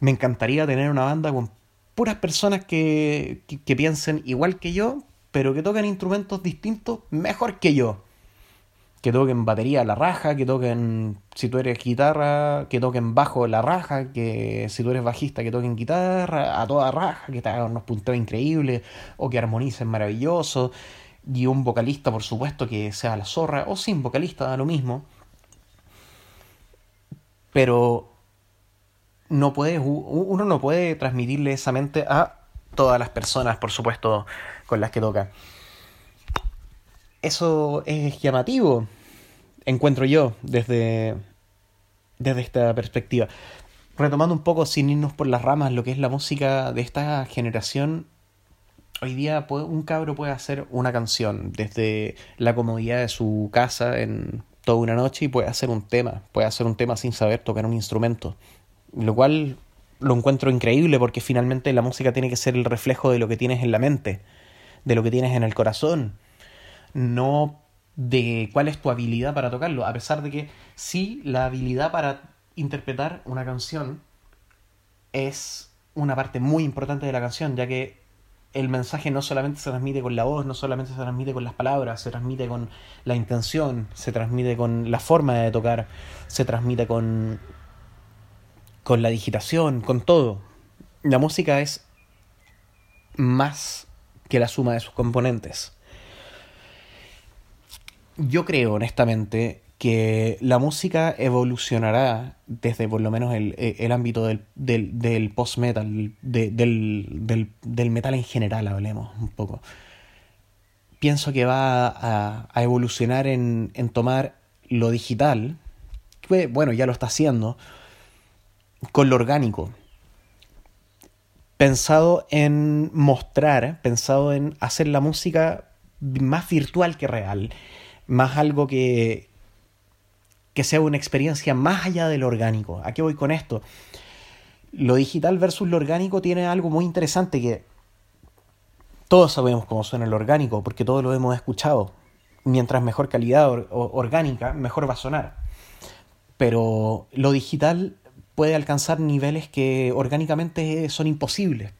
me encantaría tener una banda con puras personas que, que, piensen igual que yo, pero que toquen instrumentos distintos mejor que yo. Que toquen batería a la raja, que toquen, si tú eres guitarra, que toquen bajo la raja, que si tú eres bajista, que toquen guitarra a toda raja, que te hagan unos punteos increíbles, o que armonicen maravilloso, y un vocalista, por supuesto, que sea la zorra, o sin vocalista, da lo mismo. Pero no puede, uno no puede transmitirle esa mente a todas las personas, por supuesto, con las que toca. Eso es llamativo, encuentro yo, desde, desde esta perspectiva. Retomando un poco, sin irnos por las ramas, lo que es la música de esta generación, hoy día un cabro puede hacer una canción desde la comodidad de su casa en toda una noche y puede hacer un tema, puede hacer un tema sin saber tocar un instrumento, lo cual lo encuentro increíble porque finalmente la música tiene que ser el reflejo de lo que tienes en la mente, de lo que tienes en el corazón, no de cuál es tu habilidad para tocarlo, a pesar de que sí, la habilidad para interpretar una canción es una parte muy importante de la canción, ya que el mensaje no solamente se transmite con la voz, no solamente se transmite con las palabras, se transmite con la intención, se transmite con la forma de tocar, se transmite con, con la digitación, con todo. La música es más que la suma de sus componentes. Yo creo, honestamente, que la música evolucionará desde por lo menos el, el ámbito del, del, post-metal, del, del, del, metal en general, hablemos un poco. Pienso que va a, a evolucionar en, en, tomar lo digital, bueno, ya lo está haciendo, con lo orgánico. Pensado en mostrar, pensado en hacer la música más virtual que real, más algo que, que sea una experiencia más allá de lo orgánico. ¿A qué voy con esto? Lo digital versus lo orgánico tiene algo muy interesante que todos sabemos cómo suena lo orgánico, porque todos lo hemos escuchado. Mientras mejor calidad orgánica, mejor va a sonar. Pero lo digital puede alcanzar niveles que orgánicamente son imposibles.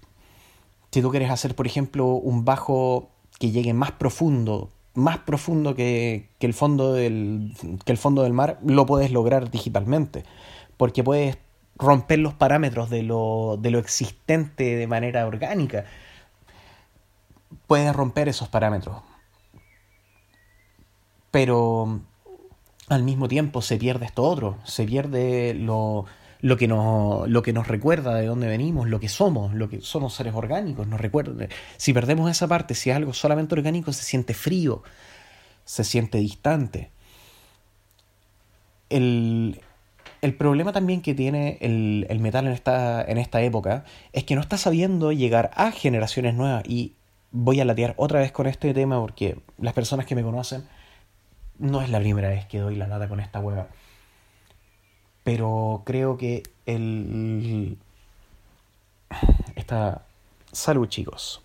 Si tú quieres hacer, por ejemplo, un bajo que llegue más profundo, más profundo que, el fondo del, que el fondo del mar, lo puedes lograr digitalmente, porque puedes romper los parámetros de lo, de lo existente de manera orgánica. Puedes romper esos parámetros. Pero al mismo tiempo se pierde esto otro, se pierde lo, lo que nos, lo que nos recuerda de dónde venimos, lo que somos, lo que somos seres orgánicos, nos recuerda. Si perdemos esa parte, si es algo solamente orgánico, se siente frío, se siente distante. El, el problema también que tiene el, el, metal en esta, en esta época es que no está sabiendo llegar a generaciones nuevas. Y voy a latear otra vez con este tema porque las personas que me conocen no es la primera vez que doy la lata con esta hueva pero creo que el... Esta... Salud chicos.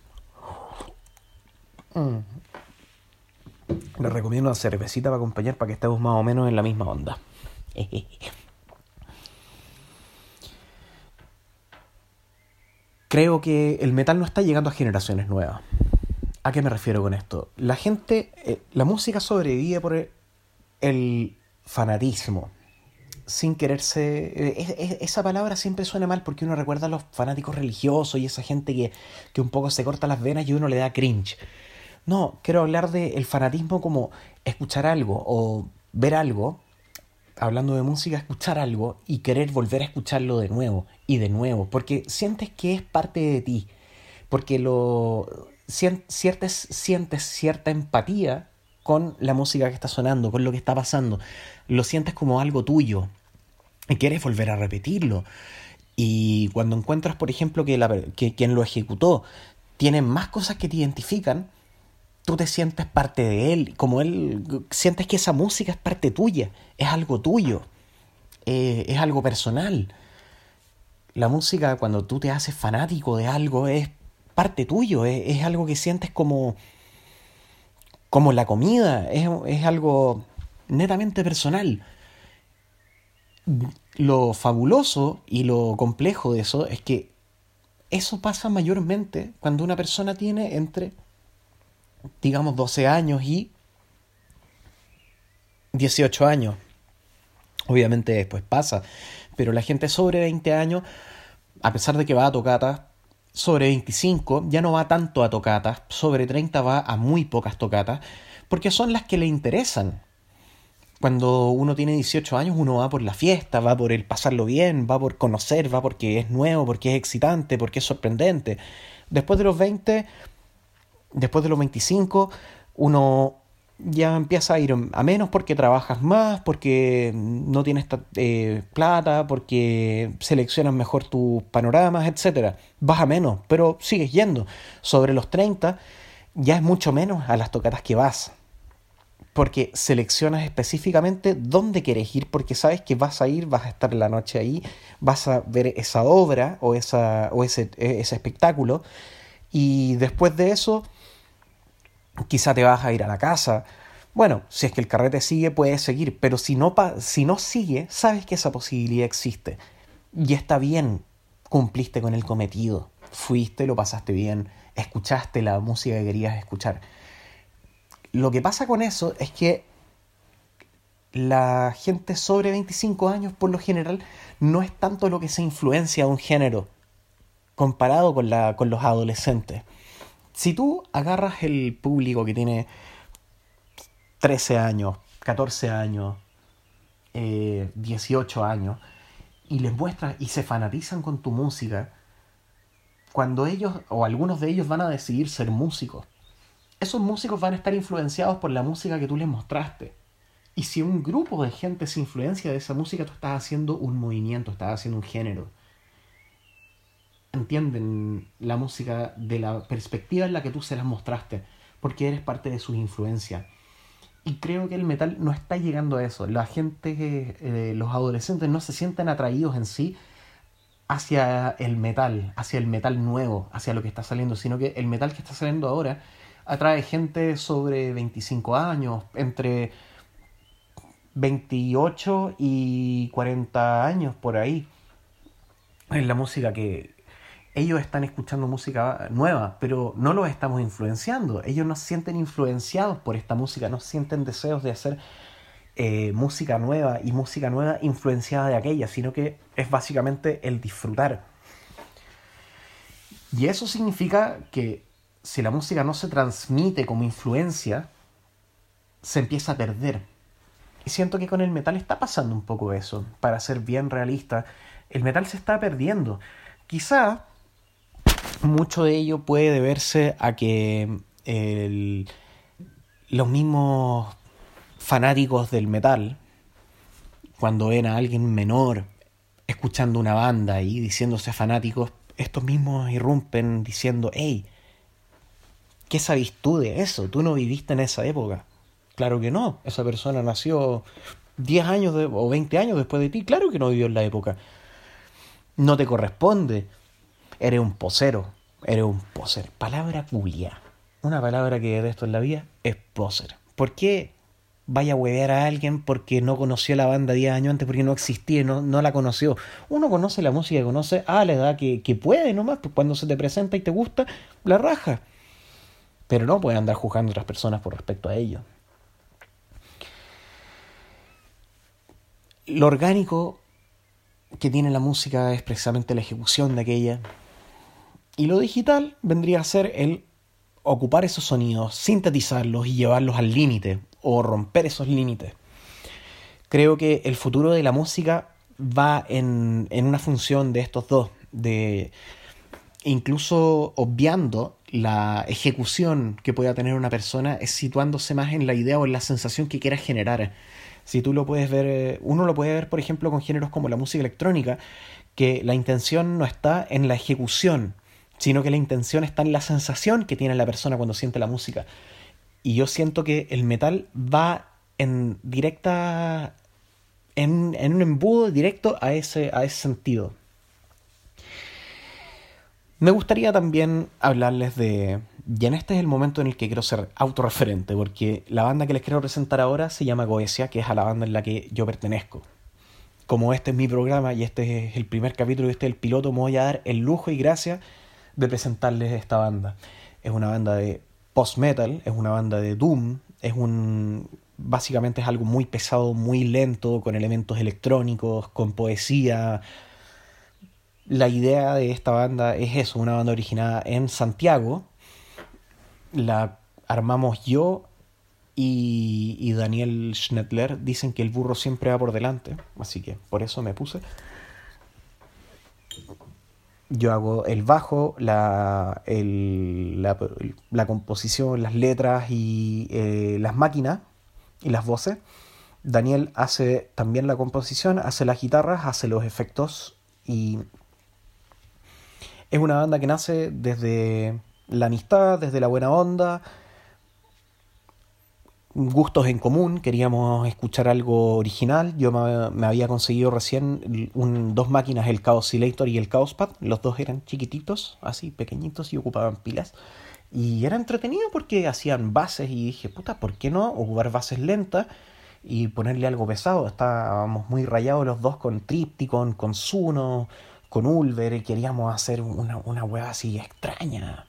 Mm. Les recomiendo una cervecita para acompañar para que estemos más o menos en la misma onda. Creo que el metal no está llegando a generaciones nuevas. ¿A qué me refiero con esto? La gente, eh, la música sobrevive por el fanatismo sin quererse... Eh, esa palabra siempre suena mal porque uno recuerda a los fanáticos religiosos y esa gente que, que un poco se corta las venas y uno le da cringe. No, quiero hablar del fanatismo como escuchar algo o ver algo, hablando de música, escuchar algo y querer volver a escucharlo de nuevo y de nuevo, porque sientes que es parte de ti, porque lo sientes cierta empatía con la música que está sonando, con lo que está pasando. Lo sientes como algo tuyo y quieres volver a repetirlo. Y cuando encuentras, por ejemplo, que, la, que quien lo ejecutó tiene más cosas que te identifican, tú te sientes parte de él, como él, sientes que esa música es parte tuya, es algo tuyo, eh, es algo personal. La música, cuando tú te haces fanático de algo, es parte tuyo, es algo que sientes como, como la comida, es, es algo netamente personal. lo fabuloso y lo complejo de eso es que eso pasa mayormente cuando una persona tiene entre, digamos, 12 años y 18 años. Obviamente después pasa, pero la gente sobre 20 años, a pesar de que va a tocatas, sobre 25 ya no va tanto a tocatas, sobre 30 va a muy pocas tocatas, porque son las que le interesan. Cuando uno tiene 18 años, uno va por la fiesta, va por el pasarlo bien, va por conocer, va porque es nuevo, porque es excitante, porque es sorprendente. Después de los 20, después de los 25, uno ya empieza a ir a menos porque trabajas más, porque no tienes eh, plata, porque seleccionas mejor tus panoramas, etc. Vas a menos, pero sigues yendo. Sobre los 30 ya es mucho menos a las tocatas que vas. Porque seleccionas específicamente dónde quieres ir, porque sabes que vas a ir, vas a estar la noche ahí, vas a ver esa obra o, esa, o ese, ese espectáculo. Y después de eso quizá te vas a ir a la casa. Bueno, si es que el carrete sigue, puedes seguir, pero si no, si no sigue, sabes que esa posibilidad existe. Y está bien, cumpliste con el cometido, fuiste, lo pasaste bien, escuchaste la música que querías escuchar. Lo que pasa con eso es que la gente sobre 25 años, por lo general, no es tanto lo que se influencia de un género comparado con, la, con los adolescentes. Si tú agarras el público que tiene 13 años, 14 años, 18 eh, años, y les muestras y se fanatizan con tu música, cuando ellos o algunos de ellos van a decidir ser músicos, esos músicos van a estar influenciados por la música que tú les mostraste. Y si un grupo de gente se influencia de esa música, tú estás haciendo un movimiento, estás haciendo un género entienden la música de la perspectiva en la que tú se las mostraste, porque eres parte de sus influencias. Y creo que el metal no está llegando a eso. La gente, eh, los adolescentes no se sienten atraídos en sí hacia el metal, hacia el metal nuevo, hacia lo que está saliendo, sino que el metal que está saliendo ahora atrae gente sobre 25 años, entre 28 y 40 años por ahí. Es la música que, ellos están escuchando música nueva, pero no los estamos influenciando. Ellos no se sienten influenciados por esta música, no sienten deseos de hacer eh, música nueva y música nueva influenciada de aquella, sino que es básicamente el disfrutar. Y eso significa que si la música no se transmite como influencia, se empieza a perder. Y siento que con el metal está pasando un poco eso. Para ser bien realista, el metal se está perdiendo. Quizá mucho de ello puede deberse a que los mismos fanáticos del metal, cuando ven a alguien menor escuchando una banda y diciéndose fanáticos, estos mismos irrumpen diciendo, hey, ¿qué sabes tú de eso? Tú no viviste en esa época. Claro que no, esa persona nació 10 años o 20 años después de ti, claro que no vivió en la época. No te corresponde eres un posero, eres un poser. Palabra culia. Una palabra que de esto en la vida es poser. ¿Por qué vaya a huevear a alguien porque no conoció la banda 10 años antes, porque no existía, no, no la conoció? Uno conoce la música, conoce a la edad que, que puede nomás, pues cuando se te presenta y te gusta, la raja. Pero no puede andar juzgando a otras personas por respecto a ello. Lo orgánico que tiene la música es precisamente la ejecución de aquella, y lo digital vendría a ser el ocupar esos sonidos, sintetizarlos y llevarlos al límite o romper esos límites. Creo que el futuro de la música va en, en una función de estos dos, de incluso obviando la ejecución que pueda tener una persona, es situándose más en la idea o en la sensación que quiera generar. Si tú lo puedes ver, uno lo puede ver, por ejemplo, con géneros como la música electrónica, que la intención no está en la ejecución, sino que la intención está en la sensación que tiene la persona cuando siente la música. Y yo siento que el metal va en directa, en, en un embudo directo a ese, a ese sentido. Me gustaría también hablarles de... Y en este es el momento en el que quiero ser autorreferente, porque la banda que les quiero presentar ahora se llama Goesia, que es a la banda en la que yo pertenezco. como este es mi programa y este es el primer capítulo y este es el piloto, me voy a dar el lujo y gracia de presentarles esta banda. Es una banda de post-metal, es una banda de doom, es un básicamente es algo muy pesado, muy lento, con elementos electrónicos, con poesía. La idea de esta banda es eso, una banda originada en Santiago. La armamos yo y, Daniel Schnettler. Dicen que el burro siempre va por delante, así que por eso me puse. Yo hago el bajo, la, la, composición, las letras y eh, las máquinas y las voces. Daniel hace también la composición, hace las guitarras, hace los efectos y es una banda que nace desde la amistad, desde la buena onda, gustos en común, queríamos escuchar algo original. Yo me, había conseguido recién dos máquinas, el Chaos Oscillator y el Chaospad. Los dos eran chiquititos, así pequeñitos y ocupaban pilas. Y era entretenido porque hacían bases y dije, puta, ¿por qué no ocupar bases lentas y ponerle algo pesado? Estábamos muy rayados los dos con Tripticon, con Suno, con Ulver y queríamos hacer una, una así extraña.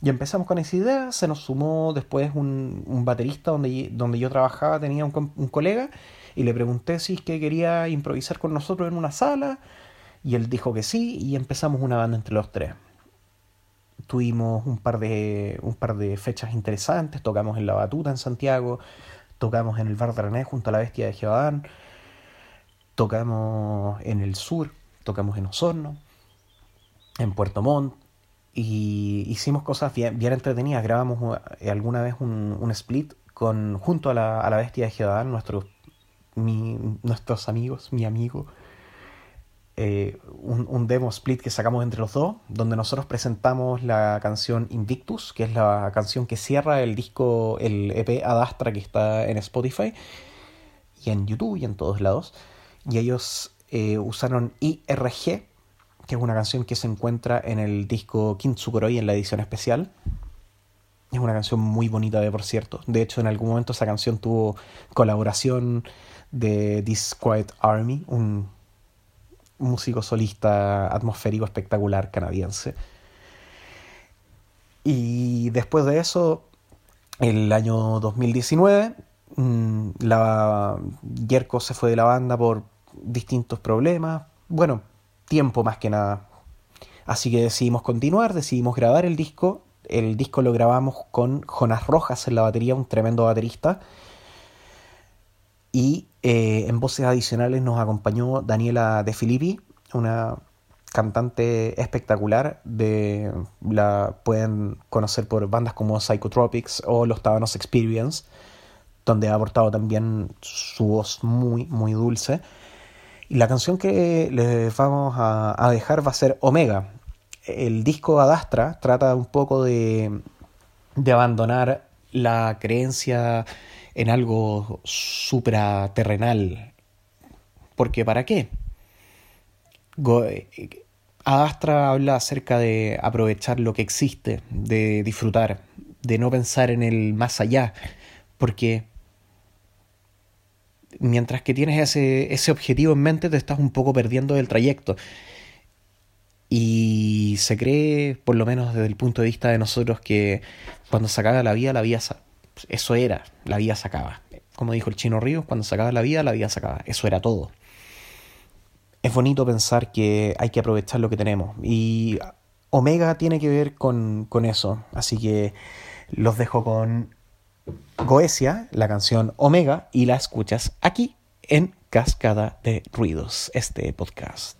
Y empezamos con esa idea, se nos sumó después un, un baterista donde, donde yo trabajaba, tenía un, un, colega, y le pregunté si es que quería improvisar con nosotros en una sala, y él dijo que sí, y empezamos una banda entre los tres. Tuvimos un par de, un par de fechas interesantes, tocamos en La Batuta en Santiago, tocamos en el Bar de René junto a la Bestia de Jehová, tocamos en el sur, tocamos en Osorno, en Puerto Montt, y hicimos cosas bien, entretenidas. Grabamos eh, alguna vez un, split con, junto a la, a la bestia de Jehová, nuestros, nuestros amigos, mi amigo. Eh, un, demo split que sacamos entre los dos, donde nosotros presentamos la canción Invictus, que es la canción que cierra el disco, el EP Adastra que está en Spotify y en YouTube y en todos lados. Y ellos eh, usaron IRG, que es una canción que se encuentra en el disco Kintsukuroi en la edición especial. Es una canción muy bonita de por cierto. De hecho, en algún momento esa canción tuvo colaboración de This Quiet Army, un músico solista atmosférico espectacular canadiense. Y después de eso, el año 2019, mm, la Yerko se fue de la banda por distintos problemas. Bueno, tiempo más que nada. Así que decidimos continuar, decidimos grabar el disco. El disco lo grabamos con Jonas Rojas en la batería, un tremendo baterista. Y eh, en voces adicionales nos acompañó Daniela De Filippi, una cantante espectacular. De, la pueden conocer por bandas como Psychotropics o Los Tabanos Experience, donde ha aportado también su voz muy, muy dulce. Y la canción que les vamos a, dejar va a ser Omega. El disco Adastra trata un poco de, de abandonar la creencia en algo supraterrenal. Porque ¿para qué? Adastra habla acerca de aprovechar lo que existe, de disfrutar, de no pensar en el más allá, porque mientras que tienes ese, ese objetivo en mente, te estás un poco perdiendo del trayecto. Y se cree, por lo menos desde el punto de vista de nosotros, que cuando se acaba la vida, la vida, eso era, la vida se acaba. Como dijo el chino Ríos, cuando se acaba la vida, la vida se acaba. Eso era todo. Es bonito pensar que hay que aprovechar lo que tenemos. Y Omega tiene que ver con, con eso. Así que los dejo con Goesia, la canción Omega, y la escuchas aquí en Cascada de Ruidos, este podcast.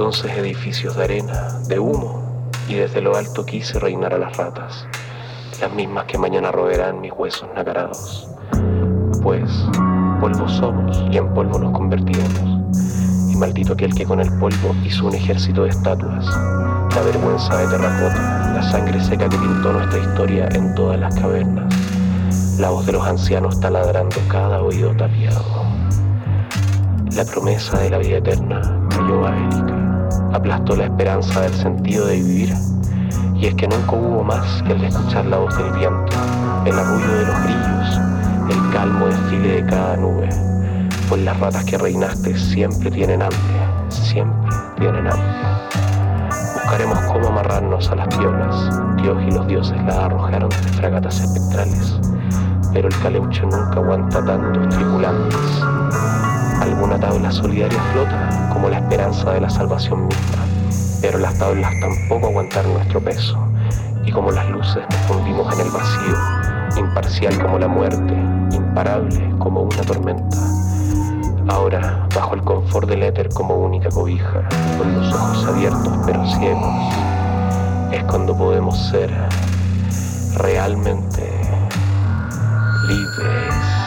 Entonces edificios de arena, de humo, y desde lo alto quise reinar a las ratas, las mismas que mañana roerán mis huesos nacarados. Pues polvo somos y en polvo nos convertiremos. Y maldito aquel que con el polvo hizo un ejército de estatuas, la vergüenza de terracota, la sangre seca que pintó nuestra historia en todas las cavernas. La voz de los ancianos taladrando cada oído tapiado. La promesa de la vida eterna cayó Erika, aplastó la esperanza del sentido de vivir. Y es que nunca hubo más que el de escuchar la voz del viento, el arrullo de los grillos, el calmo desfile de cada nube. Pues las ratas que reinaste siempre tienen hambre, siempre tienen hambre. Buscaremos cómo amarrarnos a las piolas. Dios y los dioses la arrojaron de fragatas espectrales, pero el caleuche nunca aguanta tantos tripulantes. Alguna tabla solidaria flota como la esperanza de la salvación misma, pero las tablas tampoco aguantaron nuestro peso, y como las luces nos fundimos en el vacío, imparcial como la muerte, imparable como una tormenta. Ahora, bajo el confort del éter como única cobija, con los ojos abiertos pero ciegos, es cuando podemos ser realmente libres.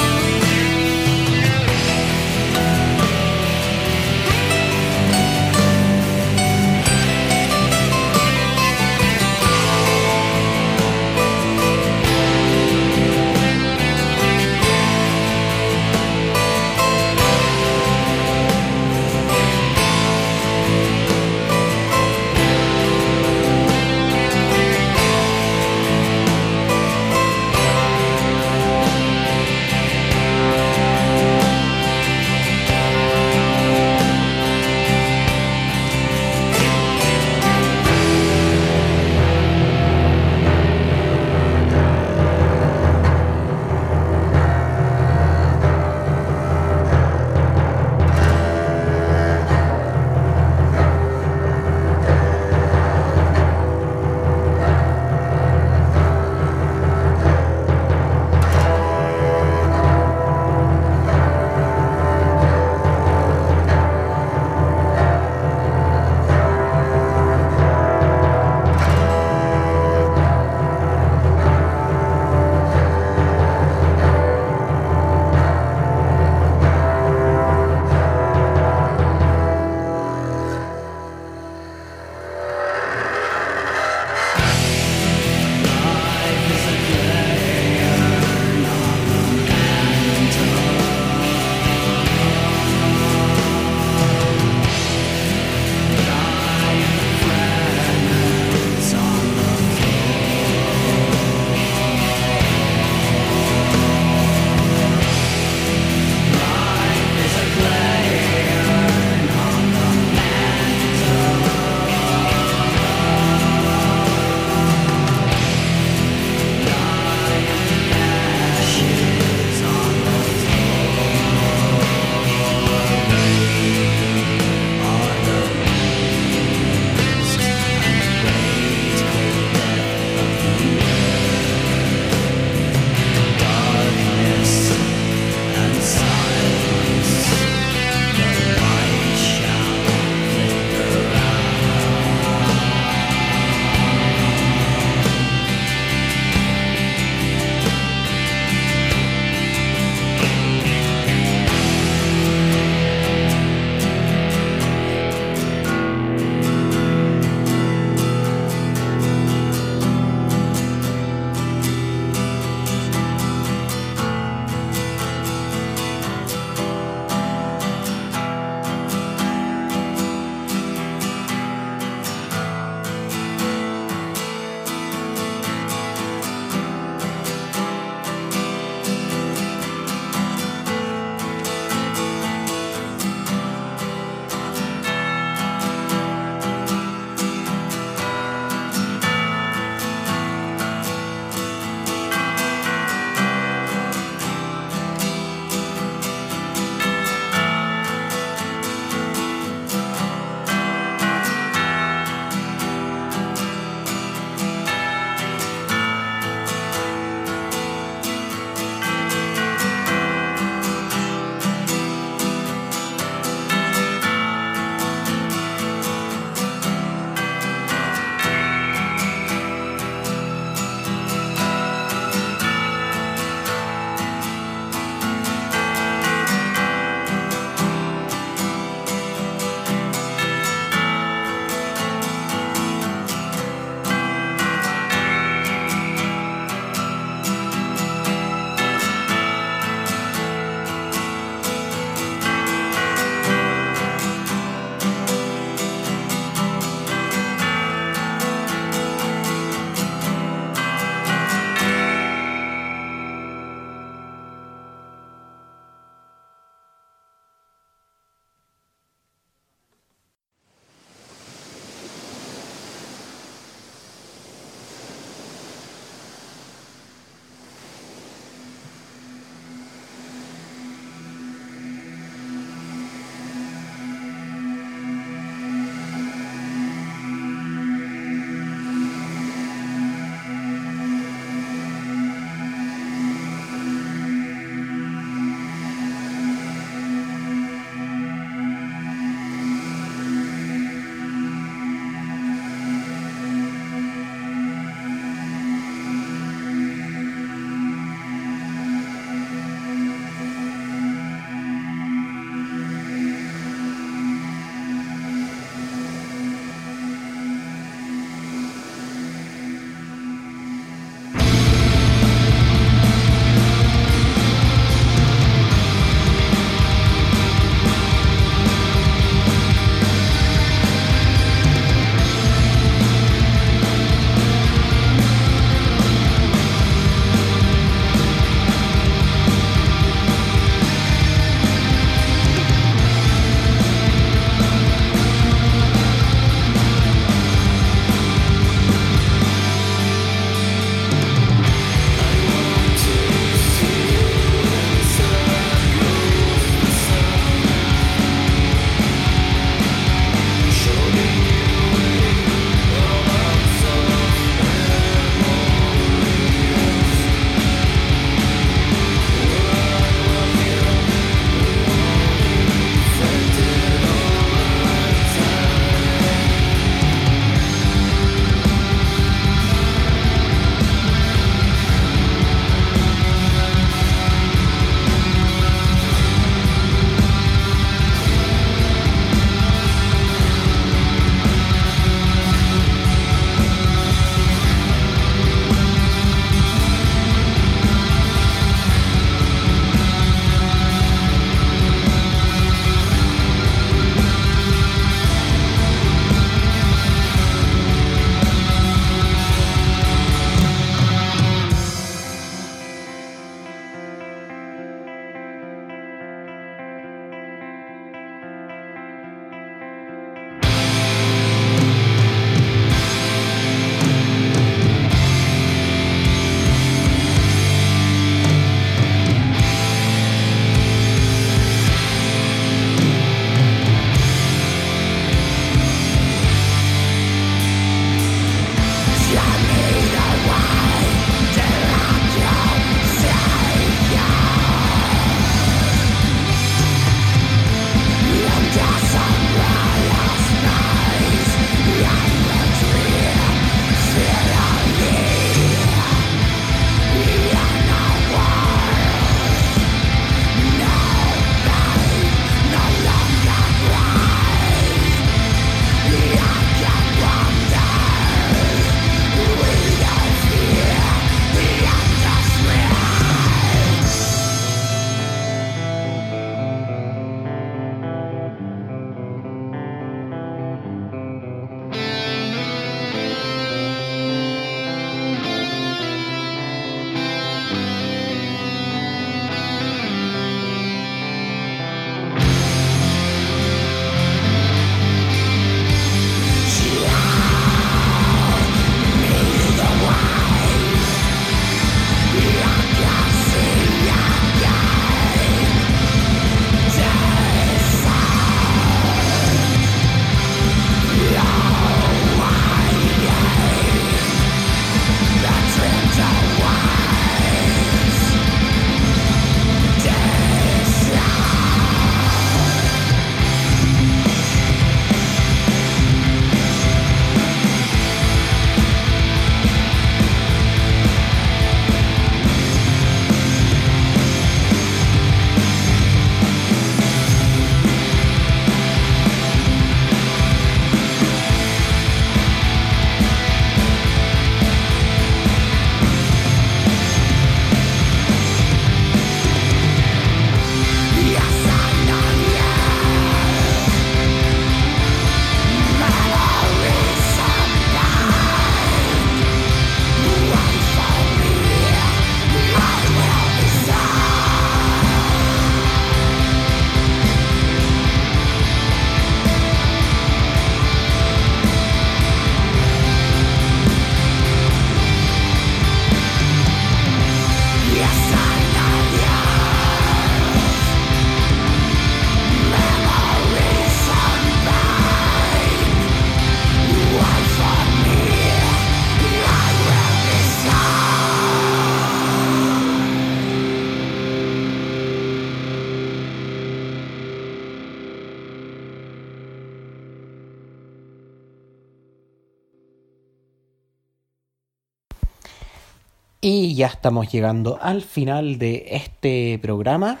Ya estamos llegando al final de este programa,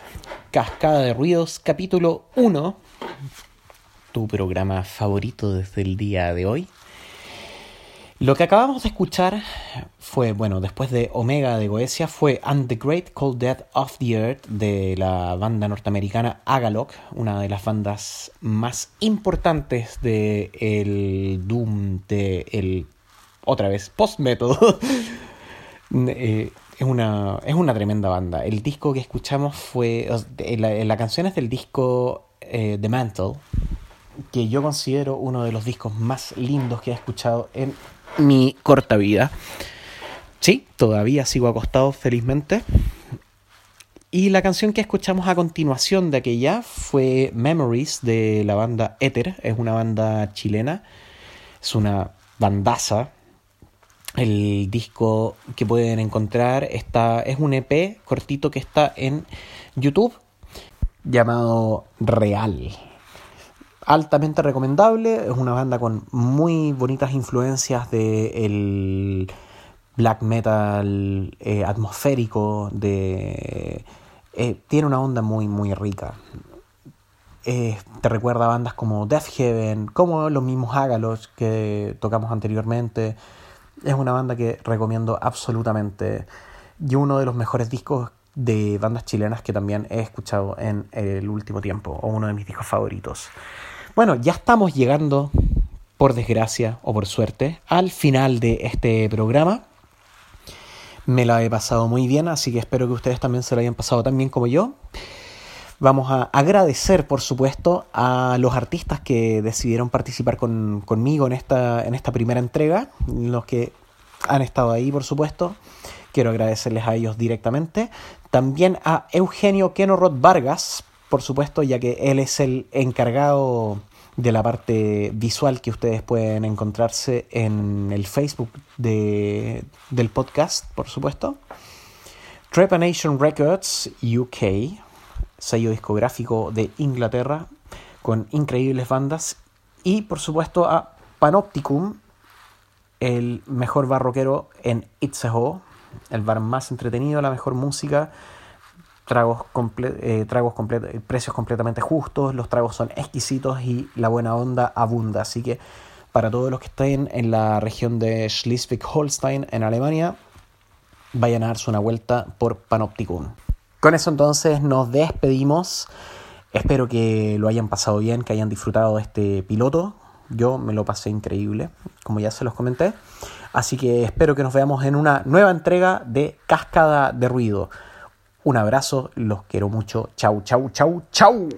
Cascada de Ruidos, capítulo 1, tu programa favorito desde el día de hoy. Lo que acabamos de escuchar fue, bueno, después de Omega de Goetia, fue And the Great Cold Death of the Earth de la banda norteamericana Agalok, una de las bandas más importantes del el Doom, de el, otra vez, post-metal. Eh, es, una, es una tremenda banda. El disco que escuchamos fue, la, la canción es del disco eh, The Mantle, que yo considero uno de los discos más lindos que he escuchado en mi corta vida. Sí, todavía sigo acostado felizmente. Y la canción que escuchamos a continuación de aquella fue Memories de la banda Ether. Es una banda chilena. Es una bandaza. El disco que pueden encontrar está, es un EP cortito que está en YouTube llamado Real altamente recomendable. Es una banda con muy bonitas influencias de el black metal eh, atmosférico. De, eh, tiene una onda muy, muy rica. Eh, te recuerda a bandas como Death Heaven, como los mismos Ágalos que tocamos anteriormente. Es una banda que recomiendo absolutamente. Y uno de los mejores discos de bandas chilenas que también he escuchado en el último tiempo, o uno de mis discos favoritos. Bueno, ya estamos llegando, por desgracia o por suerte, al final de este programa. Me la he pasado muy bien, así que espero que ustedes también se lo hayan pasado tan bien como yo. Vamos a agradecer, por supuesto, a los artistas que decidieron participar conmigo en esta, en esta primera entrega, los que han estado ahí, por supuesto. Quiero agradecerles a ellos directamente. También a Eugenio Kenorod Vargas, por supuesto, ya que él es el encargado de la parte visual que ustedes pueden encontrarse en el Facebook de, del podcast, por supuesto. Trepanation Records UK, sello discográfico de Inglaterra, con increíbles bandas. Y por supuesto a Panopticum, el mejor barroquero en Itzehoe, el bar más entretenido, la mejor música tragos, eh, tragos precios completamente justos, los tragos son exquisitos y la buena onda abunda. Así que para todos los que estén en la región de Schleswig-Holstein, en Alemania, vayan a darse una vuelta por Panopticum. Con eso entonces nos despedimos. Espero que lo hayan pasado bien, que hayan disfrutado de este piloto. Yo me lo pasé increíble, como ya se los comenté. Así que espero que nos veamos en una nueva entrega de Cascada de Ruido. Un abrazo, los quiero mucho. Chau, chau, chau, chau.